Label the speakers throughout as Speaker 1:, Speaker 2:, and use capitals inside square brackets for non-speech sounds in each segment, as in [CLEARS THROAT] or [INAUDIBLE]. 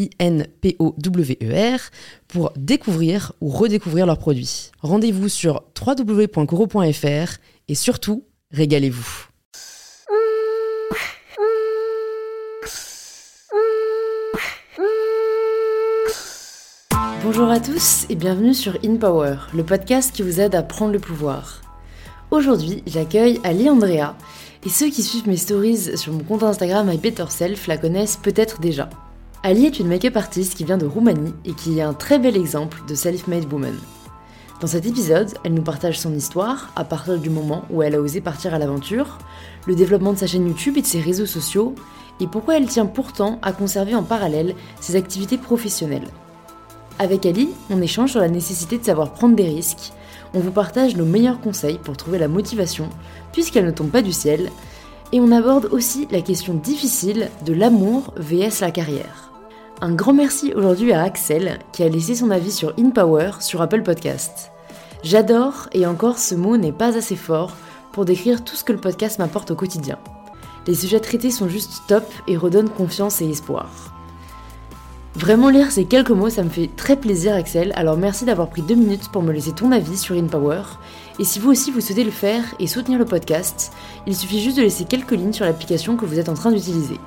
Speaker 1: I-N-P-O-W-E-R, pour découvrir ou redécouvrir leurs produits. Rendez-vous sur www.coro.fr et surtout, régalez-vous. Bonjour à tous et bienvenue sur In Power, le podcast qui vous aide à prendre le pouvoir. Aujourd'hui, j'accueille Ali Andrea et ceux qui suivent mes stories sur mon compte Instagram My Better Self la connaissent peut-être déjà. Ali est une make-up artiste qui vient de Roumanie et qui est un très bel exemple de self-made woman. Dans cet épisode, elle nous partage son histoire à partir du moment où elle a osé partir à l'aventure, le développement de sa chaîne YouTube et de ses réseaux sociaux, et pourquoi elle tient pourtant à conserver en parallèle ses activités professionnelles. Avec Ali, on échange sur la nécessité de savoir prendre des risques, on vous partage nos meilleurs conseils pour trouver la motivation, puisqu'elle ne tombe pas du ciel, et on aborde aussi la question difficile de l'amour vs la carrière. Un grand merci aujourd'hui à Axel qui a laissé son avis sur InPower sur Apple Podcast. J'adore et encore ce mot n'est pas assez fort pour décrire tout ce que le podcast m'apporte au quotidien. Les sujets traités sont juste top et redonnent confiance et espoir. Vraiment lire ces quelques mots, ça me fait très plaisir Axel, alors merci d'avoir pris deux minutes pour me laisser ton avis sur InPower. Et si vous aussi vous souhaitez le faire et soutenir le podcast, il suffit juste de laisser quelques lignes sur l'application que vous êtes en train d'utiliser.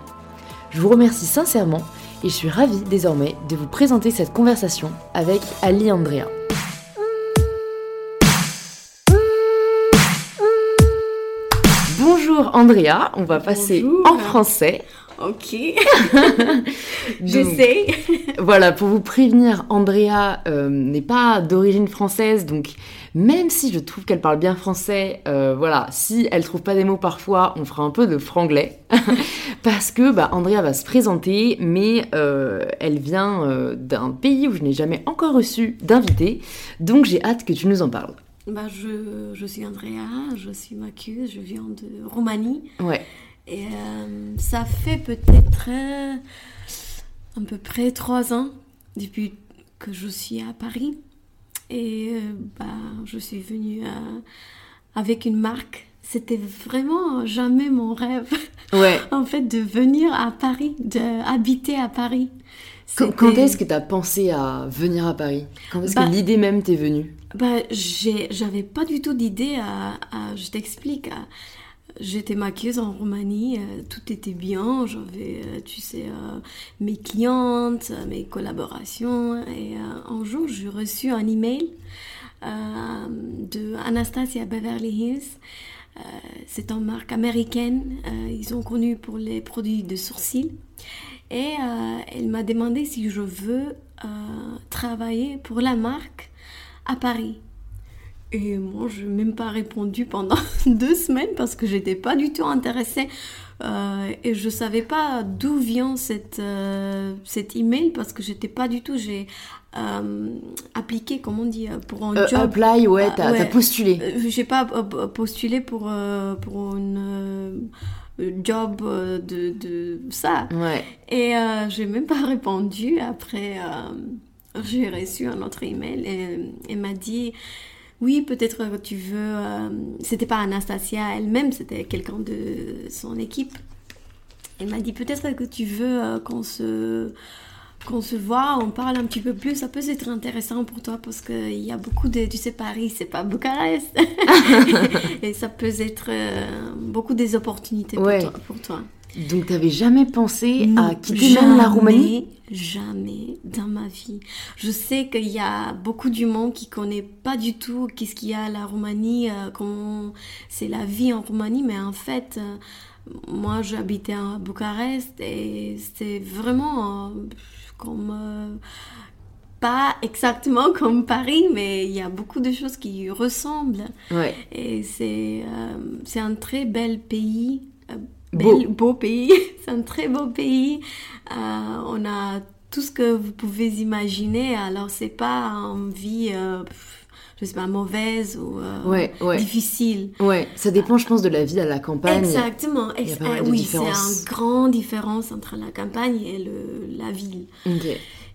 Speaker 1: Je vous remercie sincèrement et je suis ravie désormais de vous présenter cette conversation avec Ali Andrea. Bonjour Andrea, on va passer en français.
Speaker 2: Ok, [LAUGHS] j'essaie.
Speaker 1: voilà, pour vous prévenir, Andrea euh, n'est pas d'origine française, donc même si je trouve qu'elle parle bien français, euh, voilà, si elle trouve pas des mots parfois, on fera un peu de franglais. [LAUGHS] Parce que bah, Andrea va se présenter, mais euh, elle vient d'un pays où je n'ai jamais encore reçu d'invité, donc j'ai hâte que tu nous en parles.
Speaker 2: Bah, je, je suis Andrea, je suis maquilleuse, je viens de Roumanie.
Speaker 1: Ouais.
Speaker 2: Et euh, ça fait peut-être euh, à peu près trois ans depuis que je suis à Paris. Et euh, bah, je suis venue avec une marque. C'était vraiment jamais mon rêve.
Speaker 1: Ouais. [LAUGHS]
Speaker 2: en fait, de venir à Paris, d'habiter à Paris.
Speaker 1: Quand est-ce que tu as pensé à venir à Paris? Quand est-ce que bah l'idée même t'est venue?
Speaker 2: bah, J'avais pas du tout d'idée à, à, Je t'explique. J'étais maquilleuse en Roumanie, euh, tout était bien, j'avais, euh, tu sais, euh, mes clientes, mes collaborations. Et un jour, j'ai reçu un email de Anastasia Beverly Hills. c'est une marque américaine, ils sont connus pour les produits de sourcils. Et elle m'a demandé si je veux travailler pour la marque à Paris. Et moi, je n'ai même pas répondu pendant [LAUGHS] deux semaines parce que j'étais pas du tout intéressée. Euh, et je savais pas d'où vient cette, euh, cet email parce que j'étais pas du tout. J'ai euh, appliqué, comment on dit, pour un job.
Speaker 1: Apply, ouais, t'as
Speaker 2: ouais,
Speaker 1: as postulé.
Speaker 2: J'ai pas postulé pour, pour une job de, de ça.
Speaker 1: Ouais.
Speaker 2: Et j'ai même pas [LAUGHS] répondu. Après, j'ai reçu un autre email et elle m'a dit oui, peut-être que tu veux. Euh, c'était pas Anastasia elle-même, c'était quelqu'un de son équipe. Elle m'a dit peut-être que tu veux euh, qu'on se qu'on se voit, on parle un petit peu plus, ça peut être intéressant pour toi parce qu'il y a beaucoup de, tu sais, Paris, c'est pas Bucarest. [LAUGHS] et ça peut être euh, beaucoup des opportunités pour, toi, pour toi.
Speaker 1: Donc, tu n'avais jamais pensé à quitter même la Roumanie?
Speaker 2: Jamais dans ma vie. Je sais qu'il y a beaucoup du monde qui connaît pas du tout qu'est-ce qu'il y a à la Roumanie, euh, comment c'est la vie en Roumanie, mais en fait, euh, moi j'habitais à Bucarest et c'est vraiment euh, comme pas exactement [LAUGHS] comme Paris, mais il y a beaucoup de choses qui ressemblent.
Speaker 1: Ouais.
Speaker 2: Et c'est c'est un très bel pays
Speaker 1: Beau.
Speaker 2: beau pays. [LAUGHS] c'est un très beau pays. Euh, on a tout ce que vous pouvez imaginer. Alors, c'est pas une vie, euh, je sais pas, mauvaise ou euh,
Speaker 1: Ouais, ouais.
Speaker 2: difficile.
Speaker 1: Ouais, ça dépend, je pense, de la vie à la campagne.
Speaker 2: Exactement.
Speaker 1: Il y a
Speaker 2: Ex-
Speaker 1: pas mal de
Speaker 2: oui, c'est une grande différence entre la campagne et le, la ville.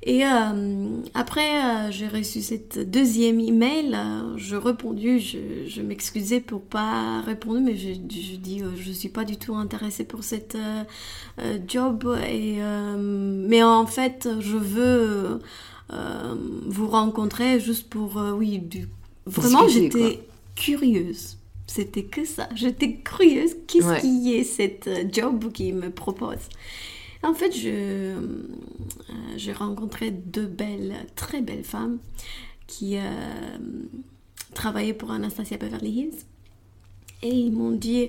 Speaker 2: Et euh, après, euh, j'ai reçu cette deuxième email. euh, je répondu, je, je m'excusais pour pas répondre, mais je, je dis, je suis pas du tout intéressée pour cette job. Et mais en fait, je veux vous rencontrer juste pour, oui, du, vraiment, j'étais curieuse. C'était que ça. J'étais curieuse. Qu'est-ce
Speaker 1: Ouais.
Speaker 2: qui est cette job qui me propose? En fait, euh, j'ai rencontré deux belles, très belles femmes qui euh, travaillaient pour Anastasia Beverly Hills. Et ils m'ont dit,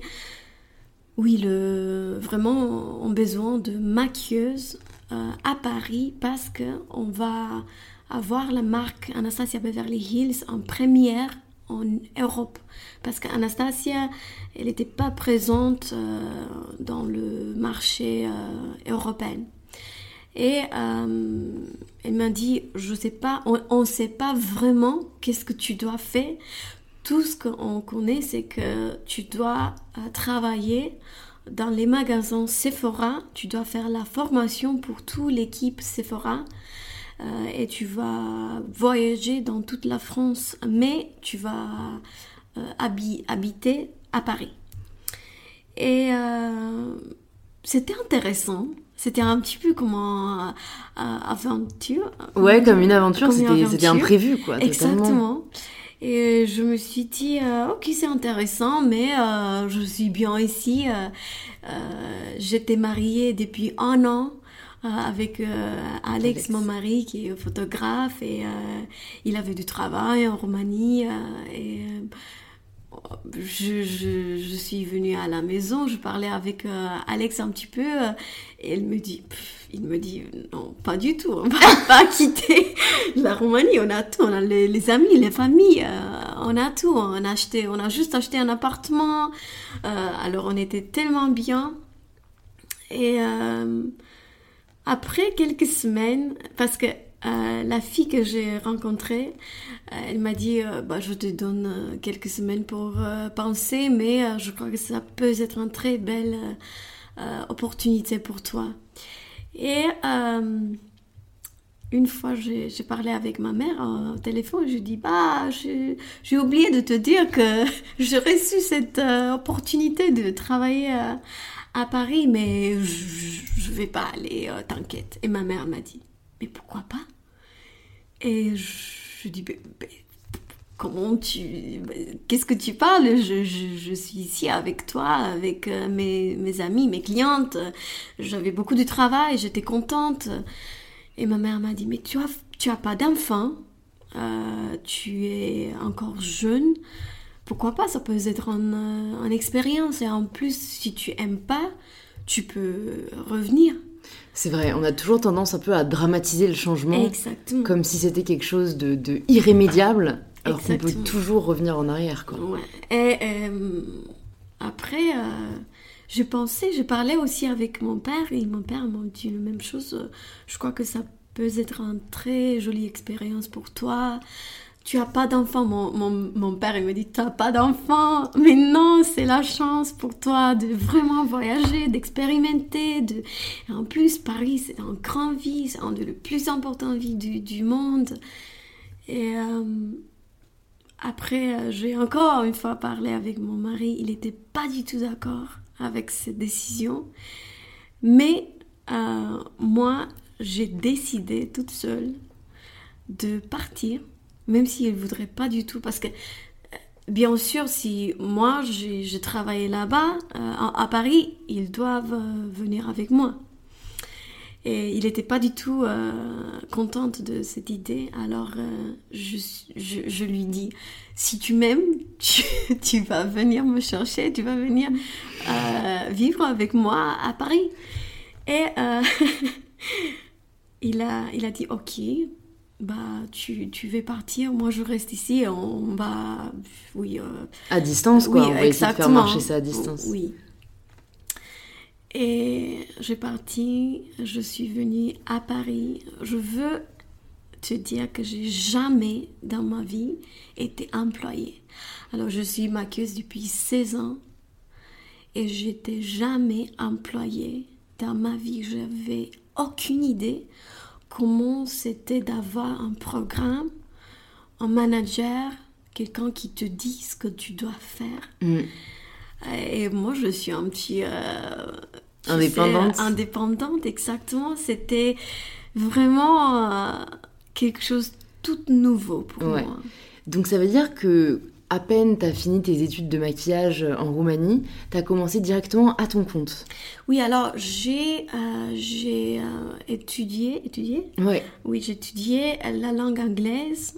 Speaker 2: oui, le, vraiment, on a besoin de maquilleuses euh, à Paris parce que on va avoir la marque Anastasia Beverly Hills en première en Europe. Parce qu'Anastasia, elle n'était pas présente euh, dans le marché euh, européen. Et euh, elle m'a dit, je sais pas, on ne sait pas vraiment qu'est-ce que tu dois faire. Tout ce qu'on connaît, c'est que tu dois travailler dans les magasins Sephora. Tu dois faire la formation pour toute l'équipe Sephora. Euh, et tu vas voyager dans toute la France, mais tu vas euh, habi- habiter à Paris. Et euh, c'était intéressant. C'était un petit peu comme une aventure.
Speaker 1: Ouais, comme une aventure,
Speaker 2: Comme une
Speaker 1: c'était c'était
Speaker 2: aventure.
Speaker 1: imprévu, quoi. totalement.
Speaker 2: Exactement. Et je me suis dit, euh, ok, c'est intéressant, mais euh, je suis bien ici. Euh, J'étais mariée depuis un an avec euh, Alex, mon mari, qui est photographe, et euh, il avait du travail en Roumanie. euh, et euh, je, je, je suis venue à la maison, je parlais avec euh, Alex un petit peu, euh, et elle me dit, pff, il me dit, non, pas du tout, on va [LAUGHS] pas quitter la Roumanie, on a tout, on a les, les amis, les familles, euh, on a tout, on a acheté, on a juste acheté un appartement, euh, alors on était tellement bien, et euh, après quelques semaines, parce que euh, la fille que j'ai rencontrée, euh, elle m'a dit euh, bah, Je te donne quelques semaines pour penser, mais je crois que ça peut être une très belle opportunité pour toi. Et une fois, j'ai parlé avec ma mère au téléphone, je dis Bah, j'ai oublié de te dire que [LAUGHS] j'ai reçu cette opportunité de travailler à Paris, mais je, je vais pas aller, euh, t'inquiète. Et ma mère m'a dit mais pourquoi pas? Et je, dis, mais, mais comment tu... Qu'est-ce que tu parles? Je, je, je suis ici avec toi, avec euh, mes, mes amis, mes clientes. J'avais beaucoup de travail, j'étais contente. Et ma mère m'a dit, mais tu as, tu as pas d'enfant, euh, tu es encore jeune. Pourquoi pas Ça peut être une, euh, une expérience. Et en plus, si tu aimes pas, tu peux revenir.
Speaker 1: C'est vrai, on a toujours tendance un peu à dramatiser le changement,
Speaker 2: Exactement.
Speaker 1: comme si c'était quelque chose de, de irrémédiable, alors qu'on peut toujours revenir en arrière, quoi.
Speaker 2: Ouais. Et euh, après, euh, j'ai pensé, j'ai parlé aussi avec mon père et mon père m'a dit la même chose. Je crois que ça peut être une très jolie expérience pour toi. Tu as pas d'enfant. Mon, mon, mon père, il me dit, tu n'as pas d'enfant. Mais non, c'est la chance pour toi de vraiment voyager, d'expérimenter. De... En plus, Paris, c'est une grande ville, c'est une des plus importantes villes du, du monde. Et euh, après, euh, j'ai encore une fois parlé avec mon mari. Il n'était pas du tout d'accord avec cette décision. Mais euh, moi, j'ai décidé toute seule de partir, même s'il ne voudrait pas du tout. Parce que euh, bien sûr, si moi j'ai travaillé là-bas, à, Paris, ils doivent venir avec moi. Et il n'était pas du tout euh, contente de cette idée. Alors euh, je, lui dis, si tu m'aimes, [LAUGHS] tu, vas venir me chercher, tu vas venir euh, vivre avec moi à Paris. Et [LAUGHS] il a dit, ok, bah tu, tu veux partir, moi je reste ici, on va, oui.
Speaker 1: à distance quoi, on va exactement. essayer de faire marcher ça à distance.
Speaker 2: Oui. Et j'ai parti, je suis venue à Paris. Je veux te dire que j'ai jamais dans ma vie été employée. Alors je suis maquilleuse depuis 16 ans et j'étais jamais employée dans ma vie. J'avais aucune idée comment c'était d'avoir un programme, un manager, quelqu'un qui te dit ce que tu dois faire. Mm. Et moi, je suis un petit... Euh,
Speaker 1: indépendante.
Speaker 2: indépendante, exactement. C'était vraiment euh, quelque chose de tout nouveau pour moi.
Speaker 1: Donc ça veut dire que à peine tu as fini tes études de maquillage en Roumanie, tu as commencé directement à ton compte.
Speaker 2: Oui, alors j'ai euh, j'ai étudié étudié.
Speaker 1: Ouais.
Speaker 2: Oui, j'ai étudié la langue anglaise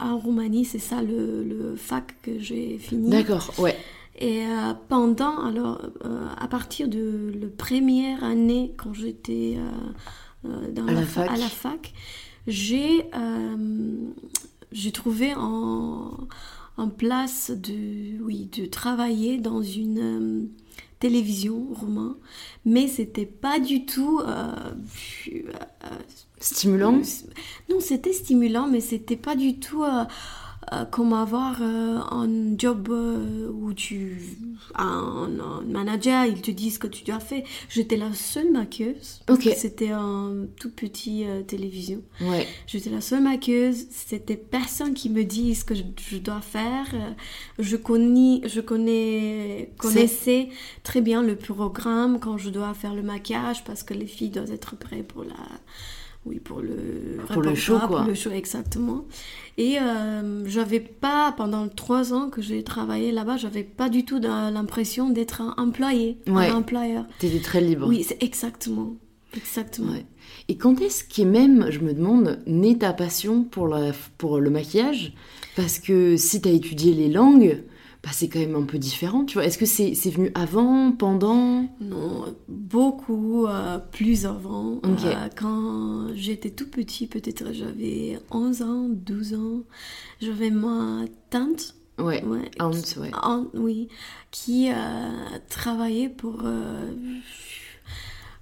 Speaker 2: en Roumanie, c'est ça le, le fac que j'ai fini.
Speaker 1: D'accord, ouais.
Speaker 2: Et euh, pendant, alors, euh, à partir de la première année, quand j'étais euh, dans
Speaker 1: à
Speaker 2: la,
Speaker 1: fac.
Speaker 2: à la fac, j'ai j'ai trouvé en, en, place de, oui, de travailler dans une télévision romain, mais c'était pas du tout
Speaker 1: stimulant?
Speaker 2: Non, c'était stimulant, mais c'était pas du tout euh, comme avoir euh, un job euh, où tu un, un, manager il te dit ce que tu dois faire. J'étais la seule maquilleuse c'était un tout petit télévision.
Speaker 1: Ouais.
Speaker 2: j'étais la seule maquilleuse c'était personne qui me dit ce que je, dois faire. Je connais je connais connaissais très bien le programme quand je dois faire le maquillage parce que les filles doivent être prêtes pour la oui, pour le,
Speaker 1: pour le show, quoi.
Speaker 2: Pour le show, exactement. Et euh, j'avais pas, pendant trois ans que j'ai travaillé là-bas, j'avais pas du tout l'impression d'être un employé, un employeur.
Speaker 1: T'étais très libre.
Speaker 2: Oui, c'est exactement. Exactement.
Speaker 1: Et quand est-ce qu'est même, je me demande, née ta passion pour, la, pour le maquillage? Parce que si t'as étudié les langues, bah, c'est quand même un peu différent, tu vois. Est-ce que c'est venu avant, pendant?
Speaker 2: Non, beaucoup euh, plus avant. Euh, quand j'étais tout petit, peut-être j'avais 11 ans, 12 ans, j'avais ma tante.
Speaker 1: Ouais,
Speaker 2: ouais,
Speaker 1: aunt, ouais.
Speaker 2: oui, qui euh, travaillait pour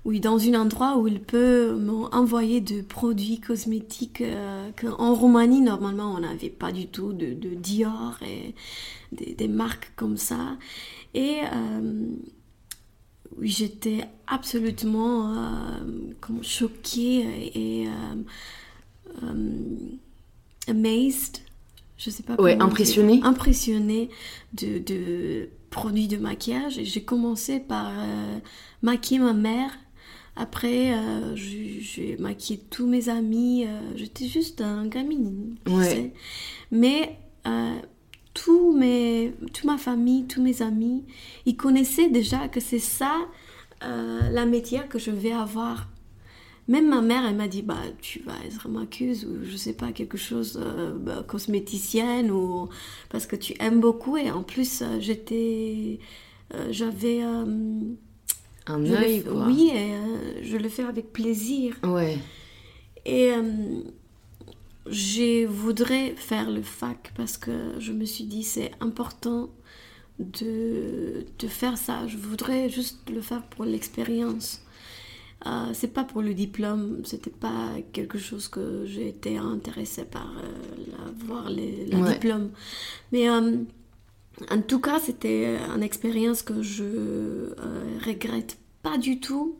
Speaker 2: oui, dans un endroit où il peut m'envoyer de produits cosmétiques euh, qu'en Roumanie, normalement, on n'avait pas du tout de, de Dior et des, marques comme ça. Et euh, j'étais absolument euh, choquée et amazed. Je sais pas
Speaker 1: ouais, impressionnée.
Speaker 2: Impressionnée de, de, produits de maquillage. Et j'ai commencé par maquiller ma mère après, euh, j'ai maquillé tous mes amis. Euh, j'étais juste un tu sais. Mais euh, tous mes, toute ma famille, tous mes amis, ils connaissaient déjà que c'est ça la métier que je vais avoir. Même ma mère, elle m'a dit, bah, tu vas être maquilleuse ou je sais pas, quelque chose, bah, cosméticienne ou parce que tu aimes beaucoup. Et en plus, j'étais, j'avais
Speaker 1: un œil,
Speaker 2: quoi. Oui, et, euh, je le fais avec plaisir.
Speaker 1: Ouais.
Speaker 2: Et euh, je voudrais faire le fac parce que je me suis dit c'est important de, de, faire ça. Je voudrais juste le faire pour l'expérience. Euh, c'est pas pour le diplôme, c'était pas quelque chose que j'ai été intéressée par euh, voir les, le diplôme. Mais en tout cas, c'était une expérience que je euh, regrette pas du tout.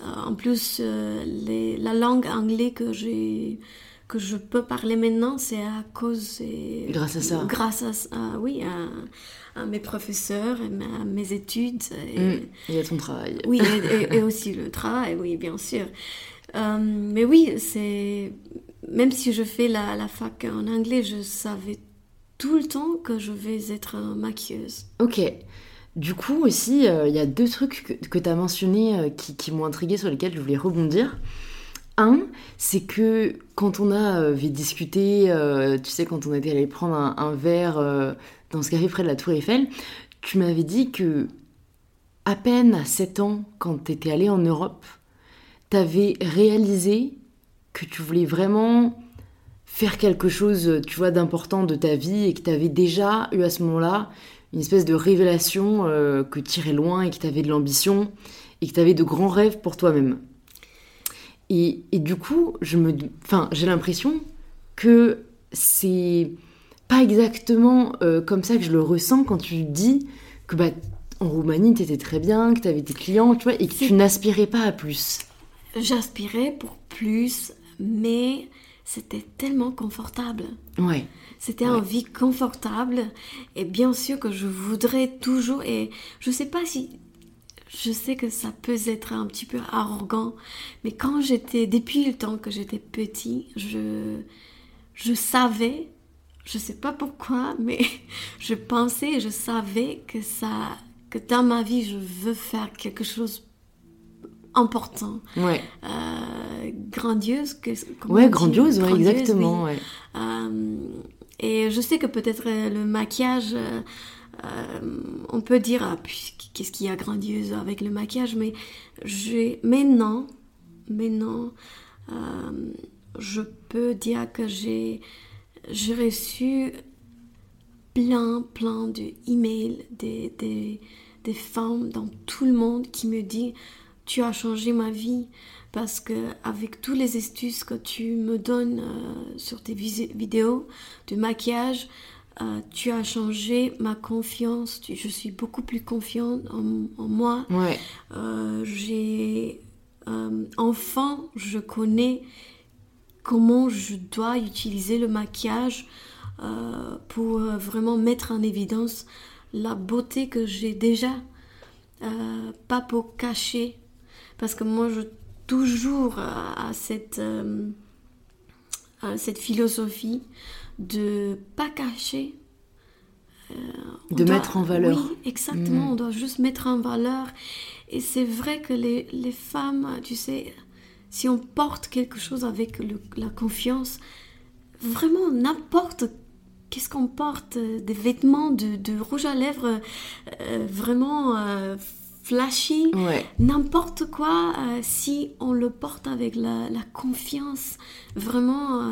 Speaker 2: Euh, en plus, euh, les, la langue anglaise que j'ai que je peux parler maintenant, c'est à cause
Speaker 1: grâce à ça.
Speaker 2: Grâce à, oui, à, mes professeurs et à mes études
Speaker 1: et, mmh, à ton travail.
Speaker 2: Oui, [LAUGHS] et, aussi le travail, oui, bien sûr. mais oui, c'est même si je fais la, la fac en anglais, je savais tout le temps que je vais être maquilleuse.
Speaker 1: Ok. Du coup aussi, il y a deux trucs que, tu as mentionnés qui, qui m'ont intrigué sur lesquels je voulais rebondir. Un, c'est que quand on avait discuté, tu sais, quand on était allé prendre un, verre dans ce café près de la Tour Eiffel, tu m'avais dit que à peine à 7 ans, quand tu étais allé en Europe, tu avais réalisé que tu voulais vraiment faire quelque chose, tu vois, d'important de ta vie et que tu avais déjà eu à ce moment-là une espèce de révélation euh, que tu irais loin et que tu avais de l'ambition et que tu avais de grands rêves pour toi-même. Et, du coup, je me, enfin, j'ai l'impression que c'est pas exactement euh, comme ça que je le ressens quand tu dis que bah, en Roumanie, tu étais très bien, que tu avais tes clients, tu vois, et que tu n'aspirais pas à plus.
Speaker 2: J'aspirais pour plus, mais c'était tellement confortable.
Speaker 1: Ouais.
Speaker 2: C'était une vie confortable, et bien sûr que je voudrais toujours, et je sais pas si je sais que ça peut être un petit peu arrogant, mais quand j'étais, depuis le temps que j'étais petit, je, je savais je sais pas pourquoi, [LAUGHS] mais je pensais, je savais que ça, que dans ma vie, je veux faire quelque chose important,
Speaker 1: ouais.
Speaker 2: euh, grandiose. Que,
Speaker 1: ouais, grandiose, ouais, exactement. Ouais.
Speaker 2: Euh, et je sais que peut-être le maquillage, euh, on peut dire, ah, qu'est-ce qu'il y a grandiose avec le maquillage, mais j'ai, maintenant, je peux dire que j'ai reçu plein, plein de emails des, des, des, femmes dans tout le monde qui me disent tu as changé ma vie parce que avec tous les astuces que tu me donnes euh, sur tes vidéos de maquillage, euh, tu as changé ma confiance. je suis beaucoup plus confiante en, moi.
Speaker 1: Ouais.
Speaker 2: Euh, j'ai enfin, je connais comment je dois utiliser le maquillage euh, pour euh, vraiment mettre en évidence la beauté que j'ai déjà, euh, pas pour cacher, parce que moi je toujours à cette, cette philosophie de pas cacher.
Speaker 1: de mettre en valeur.
Speaker 2: Oui, exactement, mm. on doit juste mettre en valeur. Et c'est vrai que les, les femmes, tu sais, si on porte quelque chose avec la confiance, vraiment n'importe qu'est-ce qu'on porte, euh, des vêtements de, rouge à lèvres euh, vraiment euh, flashy, n'importe quoi, si on le porte avec la, confiance, vraiment,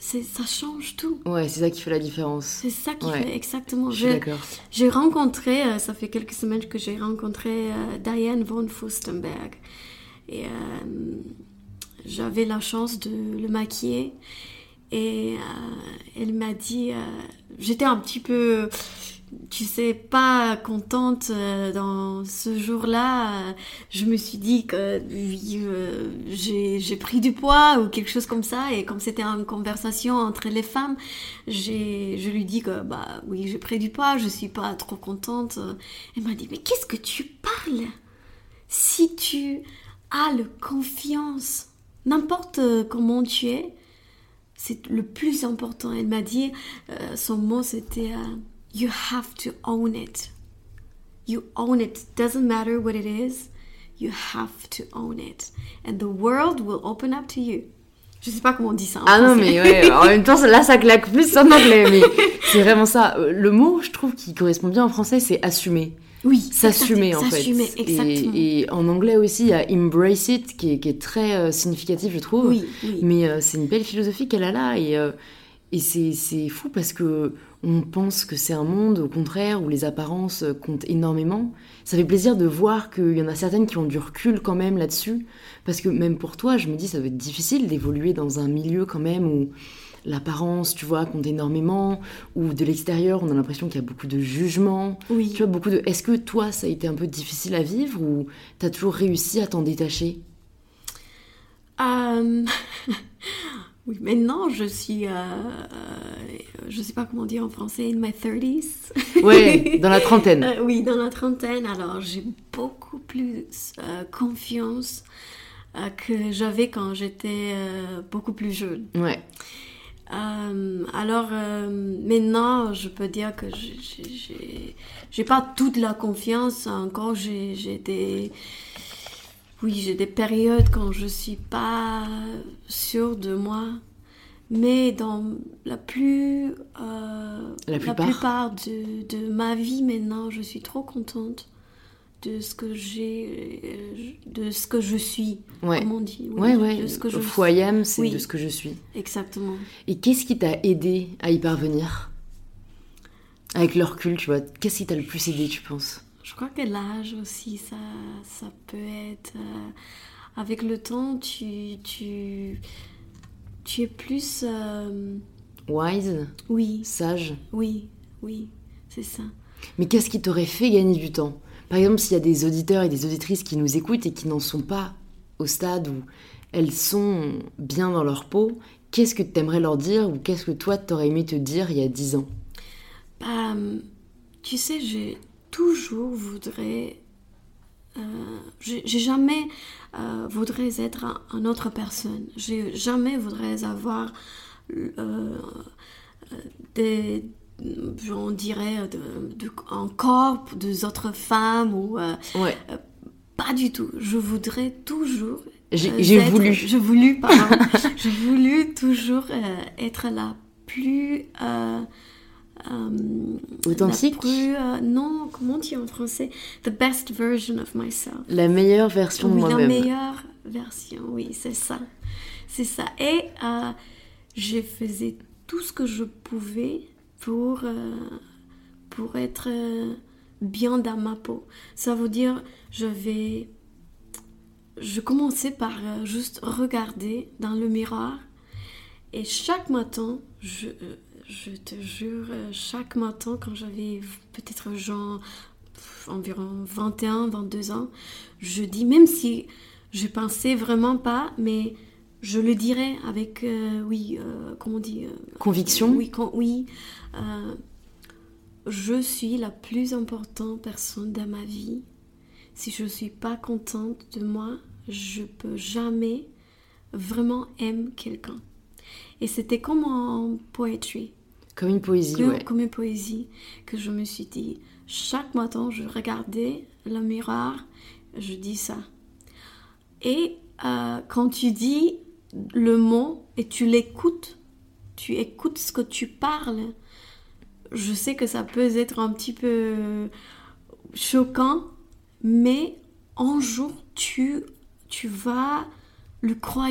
Speaker 2: ça change tout.
Speaker 1: Ouais, c'est ça qui fait la différence.
Speaker 2: C'est ça qui fait exactement.
Speaker 1: d'accord.
Speaker 2: J'ai rencontré, ça fait quelques semaines que j'ai rencontré Diane von Fustenberg. Et euh, j'avais la chance de le maquiller. Et euh, elle m'a dit, euh, j'étais un petit peu, tu sais, pas contente dans ce jour-là. je me suis dit que j'ai pris du poids ou quelque chose comme ça. Et comme c'était une conversation entre les femmes, je lui dis que, bah oui, j'ai pris du poids, je suis pas trop contente. Elle m'a dit, mais qu'est-ce que tu parles? Si tu ah, le confiance. N'importe euh, comment tu es, c'est le plus important. Elle m'a dit, euh, son mot c'était euh, You have to own it. You own it. Doesn't matter what it is. You have to own it. And the world will open up to you. Je sais pas comment on dit ça. En
Speaker 1: ah non, mais ouais, en même temps, là, ça claque plus en anglais. Mais [LAUGHS] c'est vraiment ça. Le mot, je trouve, qui correspond bien en français, c'est assumer.
Speaker 2: Oui,
Speaker 1: s'assumer en fait.
Speaker 2: exactement.
Speaker 1: Et, et, en anglais aussi, il y a embrace it qui est, qui est très euh, significatif, je trouve.
Speaker 2: Oui,
Speaker 1: Mais euh, c'est une belle philosophie qu'elle a là. Et, euh, et c'est fou parce que on pense que c'est un monde, au contraire, où les apparences comptent énormément. Ça fait plaisir de voir qu'il y en a certaines qui ont du recul quand même là-dessus. Parce que même pour toi, je me dis, ça va être difficile d'évoluer dans un milieu quand même où l'apparence, tu vois, compte énormément, ou de l'extérieur, on a l'impression qu'il y a beaucoup de jugement.
Speaker 2: Oui.
Speaker 1: Tu vois, beaucoup de. Est-ce que toi, ça a été un peu difficile à vivre ou t'as toujours réussi à t'en détacher?
Speaker 2: Euh... [LAUGHS] Oui, maintenant je suis, euh, euh, je sais pas comment dire en français, in my 30s. [LAUGHS]
Speaker 1: Ouais, dans la trentaine.
Speaker 2: Euh, oui, dans la trentaine. Alors j'ai beaucoup plus confiance que j'avais quand j'étais beaucoup plus jeune.
Speaker 1: Ouais.
Speaker 2: Euh, alors euh, maintenant, je peux dire que j'ai pas toute la confiance. Encore, j'ai des oui, j'ai des périodes quand je suis pas sûre de moi. Mais dans la plus euh, la, plupart, de, de, ma vie maintenant, je suis trop contente de ce que j'ai, euh, de ce que je suis,
Speaker 1: ouais.
Speaker 2: comme on dit.
Speaker 1: Oui, ouais, De ce que je c'est de ce que je suis.
Speaker 2: Exactement.
Speaker 1: Et qu'est-ce qui t'a aidé à y parvenir? Avec le recul, tu vois, qu'est-ce qui t'a le plus aidé, tu penses?
Speaker 2: Je crois que l'âge aussi, ça, ça peut être. Euh, avec le temps, tu, tu, tu es plus. Euh,
Speaker 1: Wise
Speaker 2: Oui.
Speaker 1: Sage
Speaker 2: Oui, oui, c'est ça.
Speaker 1: Mais qu'est-ce qui t'aurait fait gagner du temps? Par exemple, s'il y a des auditeurs et des auditrices qui nous écoutent et qui n'en sont pas au stade où elles sont bien dans leur peau, qu'est-ce que tu aimerais leur dire ou qu'est-ce que toi t'aurais aimé te dire il y a dix ans?
Speaker 2: Bah, Tu sais, j'ai toujours voudrais... Euh, j'ai jamais euh, voudrais être une autre personne. J'ai jamais voudrais avoir euh, des, on dirait, de, encore des autres femmes ou euh,
Speaker 1: ouais.
Speaker 2: Pas du tout. Je voudrais toujours.
Speaker 1: J'ai voulu.
Speaker 2: Je voulu, pardon. [LAUGHS] je voulu toujours être la plus
Speaker 1: authentique.
Speaker 2: La plus, non, comment on dit en français? The best version of myself.
Speaker 1: La meilleure version de moi-même.
Speaker 2: La meilleure version, oui, c'est ça. C'est ça. Et je faisais tout ce que je pouvais pour, euh, pour être euh, bien dans ma peau. Ça veut dire, je vais... Je commençais par euh, juste regarder dans le miroir et chaque matin, je, je te jure, chaque matin quand j'avais peut-être genre environ 21, 22 ans, je dis, même si je pensais vraiment pas, mais je le dirais avec, oui, comment on dit
Speaker 1: Conviction
Speaker 2: Oui, oui euh, je suis la plus importante personne dans ma vie. Si je ne suis pas contente de moi, je peux jamais vraiment aimer quelqu'un. Et c'était comme en poétrie.
Speaker 1: Comme une poésie,
Speaker 2: comme,
Speaker 1: ouais.
Speaker 2: Comme une poésie que je me suis dit. Chaque matin, je regardais le miroir, je dis ça. Et euh, quand tu dis le mot et tu l'écoutes, tu écoutes ce que tu parles, je sais que ça peut être un petit peu choquant, mais un jour, tu, tu vas le croire.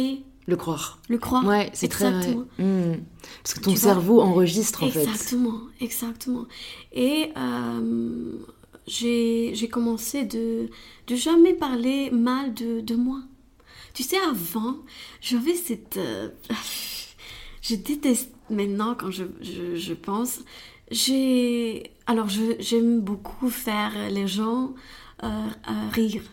Speaker 1: Le croire.
Speaker 2: Le croire.
Speaker 1: Ouais, c'est très vrai. Hmm. Parce que ton cerveau enregistre en
Speaker 2: fait. Exactement, exactement. Et euh, j'ai commencé de, de jamais parler mal de, de moi. Tu sais, avant, j'avais cette... Euh, [LAUGHS] je déteste maintenant quand je, je, je pense, j'ai. Alors, j'aime beaucoup faire les gens euh, rire.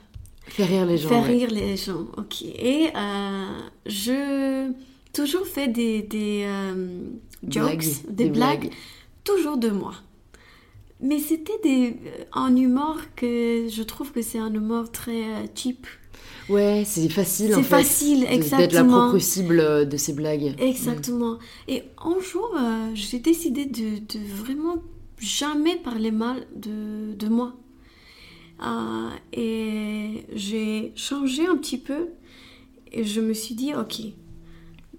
Speaker 1: Faire rire les gens.
Speaker 2: Faire rire les gens, ok. Et euh, je. Toujours fait des, des jokes, des, blagues, toujours de moi. Mais c'était des, un humour que je trouve que c'est un humour très cheap.
Speaker 1: Ouais, c'est facile
Speaker 2: en fait. C'est facile, exactement.
Speaker 1: D'être la propre cible euh, de ces blagues.
Speaker 2: Exactement. Et un jour, euh, j'ai décidé de, de, vraiment jamais parler mal de, de moi. Euh, et j'ai changé un petit peu et je me suis dit, ok,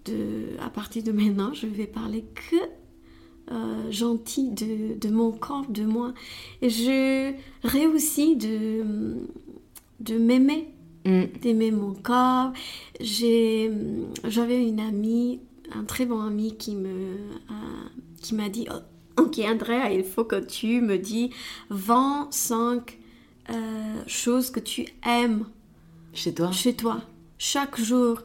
Speaker 2: de, à partir de maintenant, je vais parler que gentil de, de, mon corps, de moi. Et je réussis de, de m'aimer Mm. d'aimer mon corps. J'avais une amie, un très bon ami qui me, euh, qui m'a dit, oh, ok Andrea, il faut que tu me dis 25 euh, choses que tu aimes
Speaker 1: chez toi.
Speaker 2: Chez toi, chaque jour.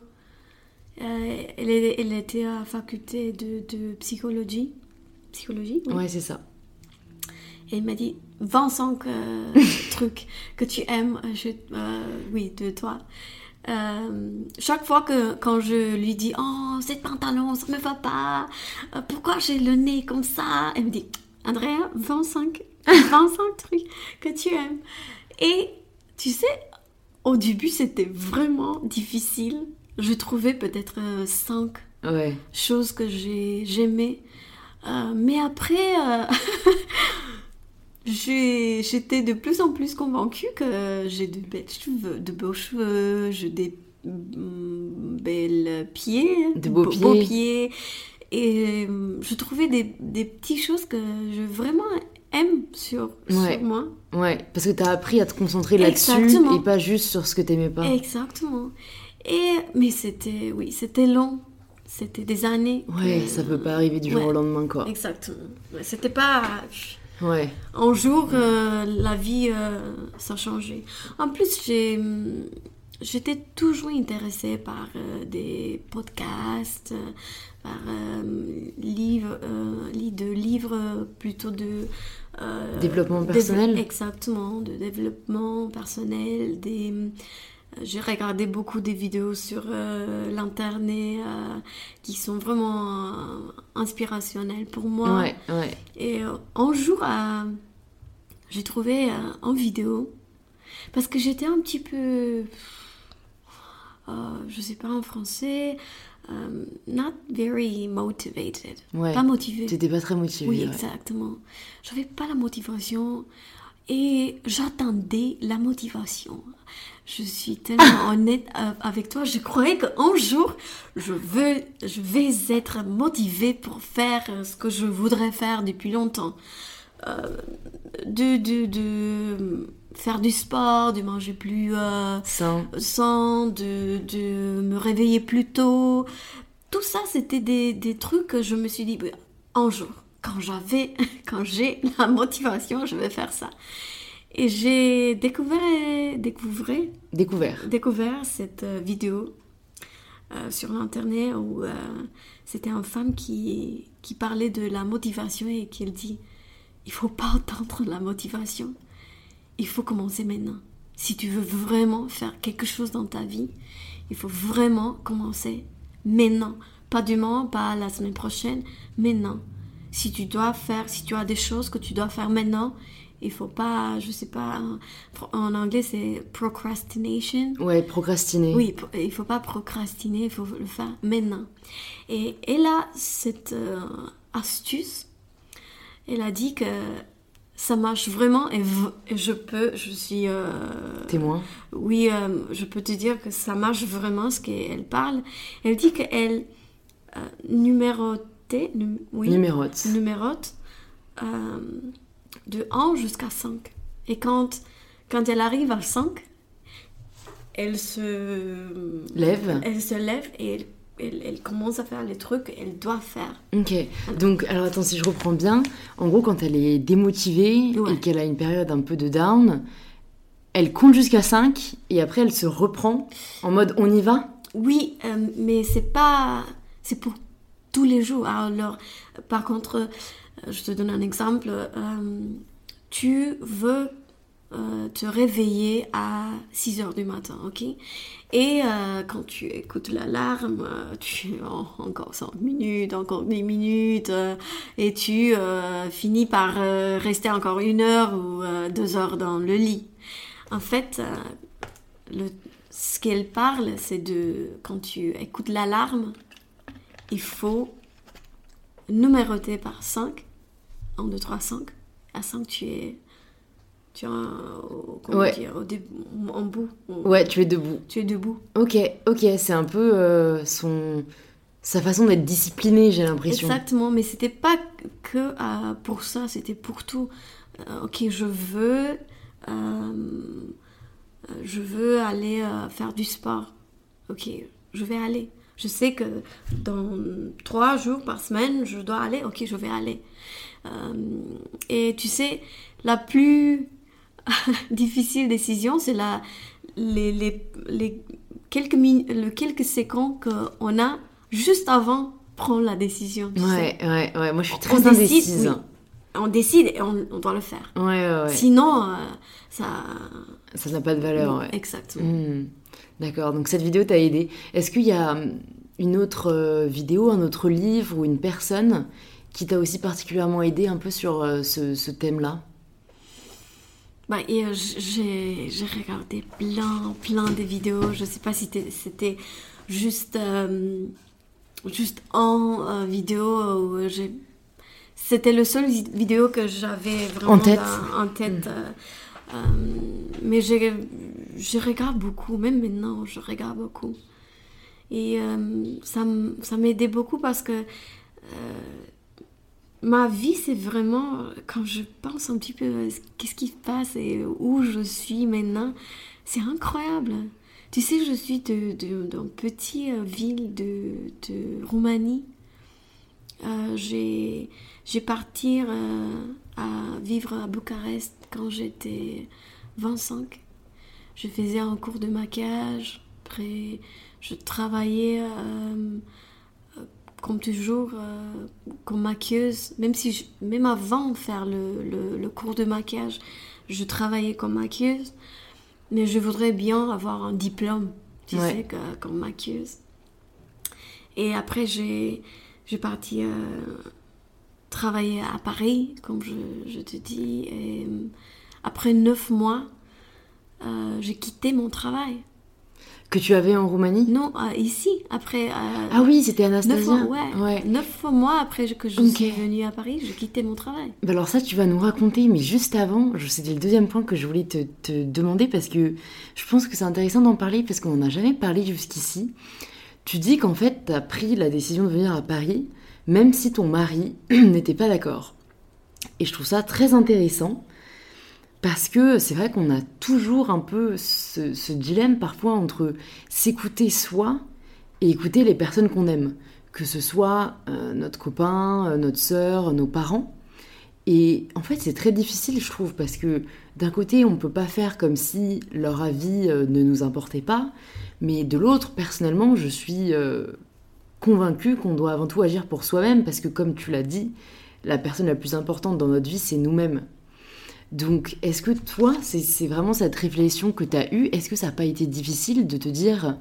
Speaker 2: Euh, elle, elle, était à la faculté de, de psychologie. Psychologie
Speaker 1: Ouais, c'est ça.
Speaker 2: Et il m'a dit 25 euh, trucs que tu aimes, euh, euh, oui, de toi. chaque fois que quand je lui dis oh cette pantalon ça me va pas pourquoi j'ai le nez comme ça? Elle me dit Andrea 25 [LAUGHS] 25 trucs que tu aimes et tu sais au début c'était vraiment difficile je trouvais peut-être 5
Speaker 1: Ouais.
Speaker 2: Chose que j'ai j'aimais. Euh, mais après, euh, [LAUGHS] j'étais de plus en plus convaincue que j'ai de belles cheveux, de beaux cheveux, j'ai des mm, belles pieds,
Speaker 1: De beaux
Speaker 2: beaux
Speaker 1: pieds.
Speaker 2: pieds. Et euh, je trouvais des, des petites choses que je vraiment aime sur,
Speaker 1: Ouais.
Speaker 2: sur moi.
Speaker 1: Ouais, parce que t'as appris à te concentrer là-dessus et pas juste sur ce que t'aimais pas.
Speaker 2: Exactement. Et, mais c'était, oui, c'était long. C'était des années.
Speaker 1: Ouais,
Speaker 2: que-
Speaker 1: ça peut pas arriver du jour
Speaker 2: Ouais.
Speaker 1: au lendemain, quoi.
Speaker 2: Exactement. C'était pas
Speaker 1: Ouais.
Speaker 2: un jour euh, la vie euh, ça a changé. En plus, j'ai j'étais toujours intéressée par euh, des podcasts, euh, par livres, li- de livres plutôt de euh,
Speaker 1: Développement
Speaker 2: dév-
Speaker 1: personnel
Speaker 2: Exactement, de développement personnel, des hum, j'ai regardé beaucoup des vidéos sur euh, l'internet euh, qui sont vraiment euh, inspirationnelles pour moi.
Speaker 1: Ouais, ouais.
Speaker 2: Et euh, un jour, euh, j'ai trouvé euh, en vidéo, parce que j'étais un petit peu, euh, je sais pas en français, euh, not very motivated.
Speaker 1: Ouais.
Speaker 2: Pas motivée.
Speaker 1: T'étais pas très motivée.
Speaker 2: Oui,
Speaker 1: ouais.
Speaker 2: exactement. J'avais pas la motivation et j'attendais la motivation. Je suis tellement [LAUGHS] honnête avec toi. Je croyais qu'un jour, je veux, je vais être motivée pour faire euh, ce que je voudrais faire depuis longtemps. Euh, de, de, de faire du sport, de manger plus euh,
Speaker 1: Sain.
Speaker 2: sain, de, de me réveiller plus tôt. Tout ça, c'était des, des trucs que je me suis dit, bah, un jour, quand j'avais, [LAUGHS] quand j'ai la motivation, je vais faire ça. Et j'ai découvert, découvert,
Speaker 1: Découvert.
Speaker 2: découvert cette euh, vidéo euh, sur l'internet où euh, c'était une femme qui, qui parlait de la motivation et qui elle dit il faut pas attendre la motivation il faut commencer maintenant si tu veux vraiment faire quelque chose dans ta vie il faut vraiment commencer maintenant pas demain pas la semaine prochaine maintenant si tu dois faire si tu as des choses que tu dois faire maintenant il faut pas je sais pas en anglais c'est procrastination
Speaker 1: Ouais, procrastiner.
Speaker 2: oui, il faut pas procrastiner, il faut le faire maintenant. Et elle a cette euh, astuce. Elle a dit que ça marche vraiment et, je peux, je suis, euh,
Speaker 1: Témoin.
Speaker 2: oui, euh, je peux te dire que ça marche vraiment ce qu'elle parle. Elle dit qu'elle euh, numérotait, num- oui,
Speaker 1: Numérote.
Speaker 2: numérote de 1 jusqu'à 5. Et quand, quand elle arrive à 5, elle se
Speaker 1: Lève.
Speaker 2: elle se lève et elle, elle- elle commence à faire les trucs qu'elle doit faire.
Speaker 1: Ok. Donc, alors attends, si je reprends bien, en gros, quand elle est démotivée
Speaker 2: Ouais.
Speaker 1: et qu'elle a une période un peu de down, elle compte jusqu'à 5 et après elle se reprend en mode on y va?
Speaker 2: Oui, euh, mais c'est pas. C'est pour tous les jours. Alors, par contre, euh, je te donne un exemple. euh, tu veux euh, te réveiller à 6 heures du matin, ok? Et euh, quand tu écoutes l'alarme, euh, tu [LAUGHS] en- encore 5 minutes, encore 10 minutes, euh, et tu euh, finis par euh, rester encore une heure ou euh, deux heures dans le lit. En fait, le, ce qu'elle parle, c'est de quand tu écoutes l'alarme, il faut numéroter par 5. 1, 2, 3, 5. À 5, tu es. Tu es un-
Speaker 1: Ouais.
Speaker 2: dire, en bout.
Speaker 1: Ouais, tu es debout.
Speaker 2: Tu es debout.
Speaker 1: Ok, ok, c'est un peu euh, son sa façon d'être disciplinée, j'ai l'impression.
Speaker 2: Exactement, mais c'était pas que euh, pour ça, c'était pour tout. Euh, ok, je veux, je veux aller faire du sport. Ok, je vais aller. Je sais que dans trois jours par semaine, je dois aller. Ok, je vais aller. Et tu sais, la plus [LAUGHS] difficile décision, c'est la les, les, les quelques le quelques secondes qu'on a juste avant prendre la décision. sais.
Speaker 1: Ouais, ouais, ouais. Moi, je suis
Speaker 2: On
Speaker 1: très
Speaker 2: décide,
Speaker 1: indécise.
Speaker 2: oui. On décide et on, on doit le faire.
Speaker 1: Ouais, ouais, ouais.
Speaker 2: Sinon, euh, ça.
Speaker 1: Ça n'a pas de valeur,
Speaker 2: non,
Speaker 1: ouais.
Speaker 2: Exactement.
Speaker 1: Hmm. D'accord, donc cette vidéo t'a aidé. Est-ce qu'il y a hum, une autre euh, vidéo, un autre livre ou une personne qui t'a aussi particulièrement aidé un peu sur euh, ce, ce thème-là?
Speaker 2: Bah, et euh, j'ai j'ai regardé plein, plein de vidéos. Je sais pas si c'était juste euh, juste en vidéo où j'ai c'était le seul vidéo que j'avais vraiment
Speaker 1: en tête.
Speaker 2: en tête. Mm. mais je, je regarde beaucoup, même maintenant, je regarde beaucoup. Et ça, ça m'aidait beaucoup parce que ma vie, c'est vraiment, quand je pense un petit peu qu'est-ce qui se passe et où je suis maintenant, c'est incroyable. Tu sais, je suis d'une de, petite euh, ville de, de Roumanie. Euh, j'ai parti euh, à vivre à Bucarest quand j'étais 25. Je faisais un cours de maquillage. Après, je travaillais comme toujours, euh, comme maquilleuse, même, si même avant de faire le, le, cours de maquillage, je travaillais comme maquilleuse, mais je voudrais bien avoir un diplôme, tu sais, comme maquilleuse. Et après, j'ai, j'ai parti euh, travailler à Paris, comme je, je te dis, et euh, après neuf mois, j'ai quitté mon travail.
Speaker 1: Que tu avais en Roumanie?
Speaker 2: Non, euh, ici, après. Euh,
Speaker 1: ah oui, c'était Anastasia.
Speaker 2: Neuf, ouais, ouais. neuf mois après que je suis venue à Paris, j'ai quitté mon travail.
Speaker 1: Bah alors ça, tu vas nous raconter, mais juste avant, c'était le deuxième point que je voulais te, te demander parce que je pense que c'est intéressant d'en parler parce qu'on n'en a jamais parlé jusqu'ici. Tu dis qu'en fait, tu as pris la décision de venir à Paris, même si ton mari [CLEARS THROAT] n'était pas d'accord. Et je trouve ça très intéressant parce que c'est vrai qu'on a toujours un peu ce, dilemme parfois entre s'écouter soi et écouter les personnes qu'on aime, que ce soit euh, notre copain, euh, notre sœur, nos parents. Et en fait, c'est très difficile, je trouve, parce que d'un côté, on ne peut pas faire comme si leur avis euh, ne nous importait pas, mais de l'autre, personnellement, je suis convaincue qu'on doit avant tout agir pour soi-même, parce que comme tu l'as dit, la personne la plus importante dans notre vie, c'est nous-mêmes. Donc, est-ce que toi, c'est vraiment cette réflexion que tu as eue? Est-ce que ça n'a pas été difficile de te dire,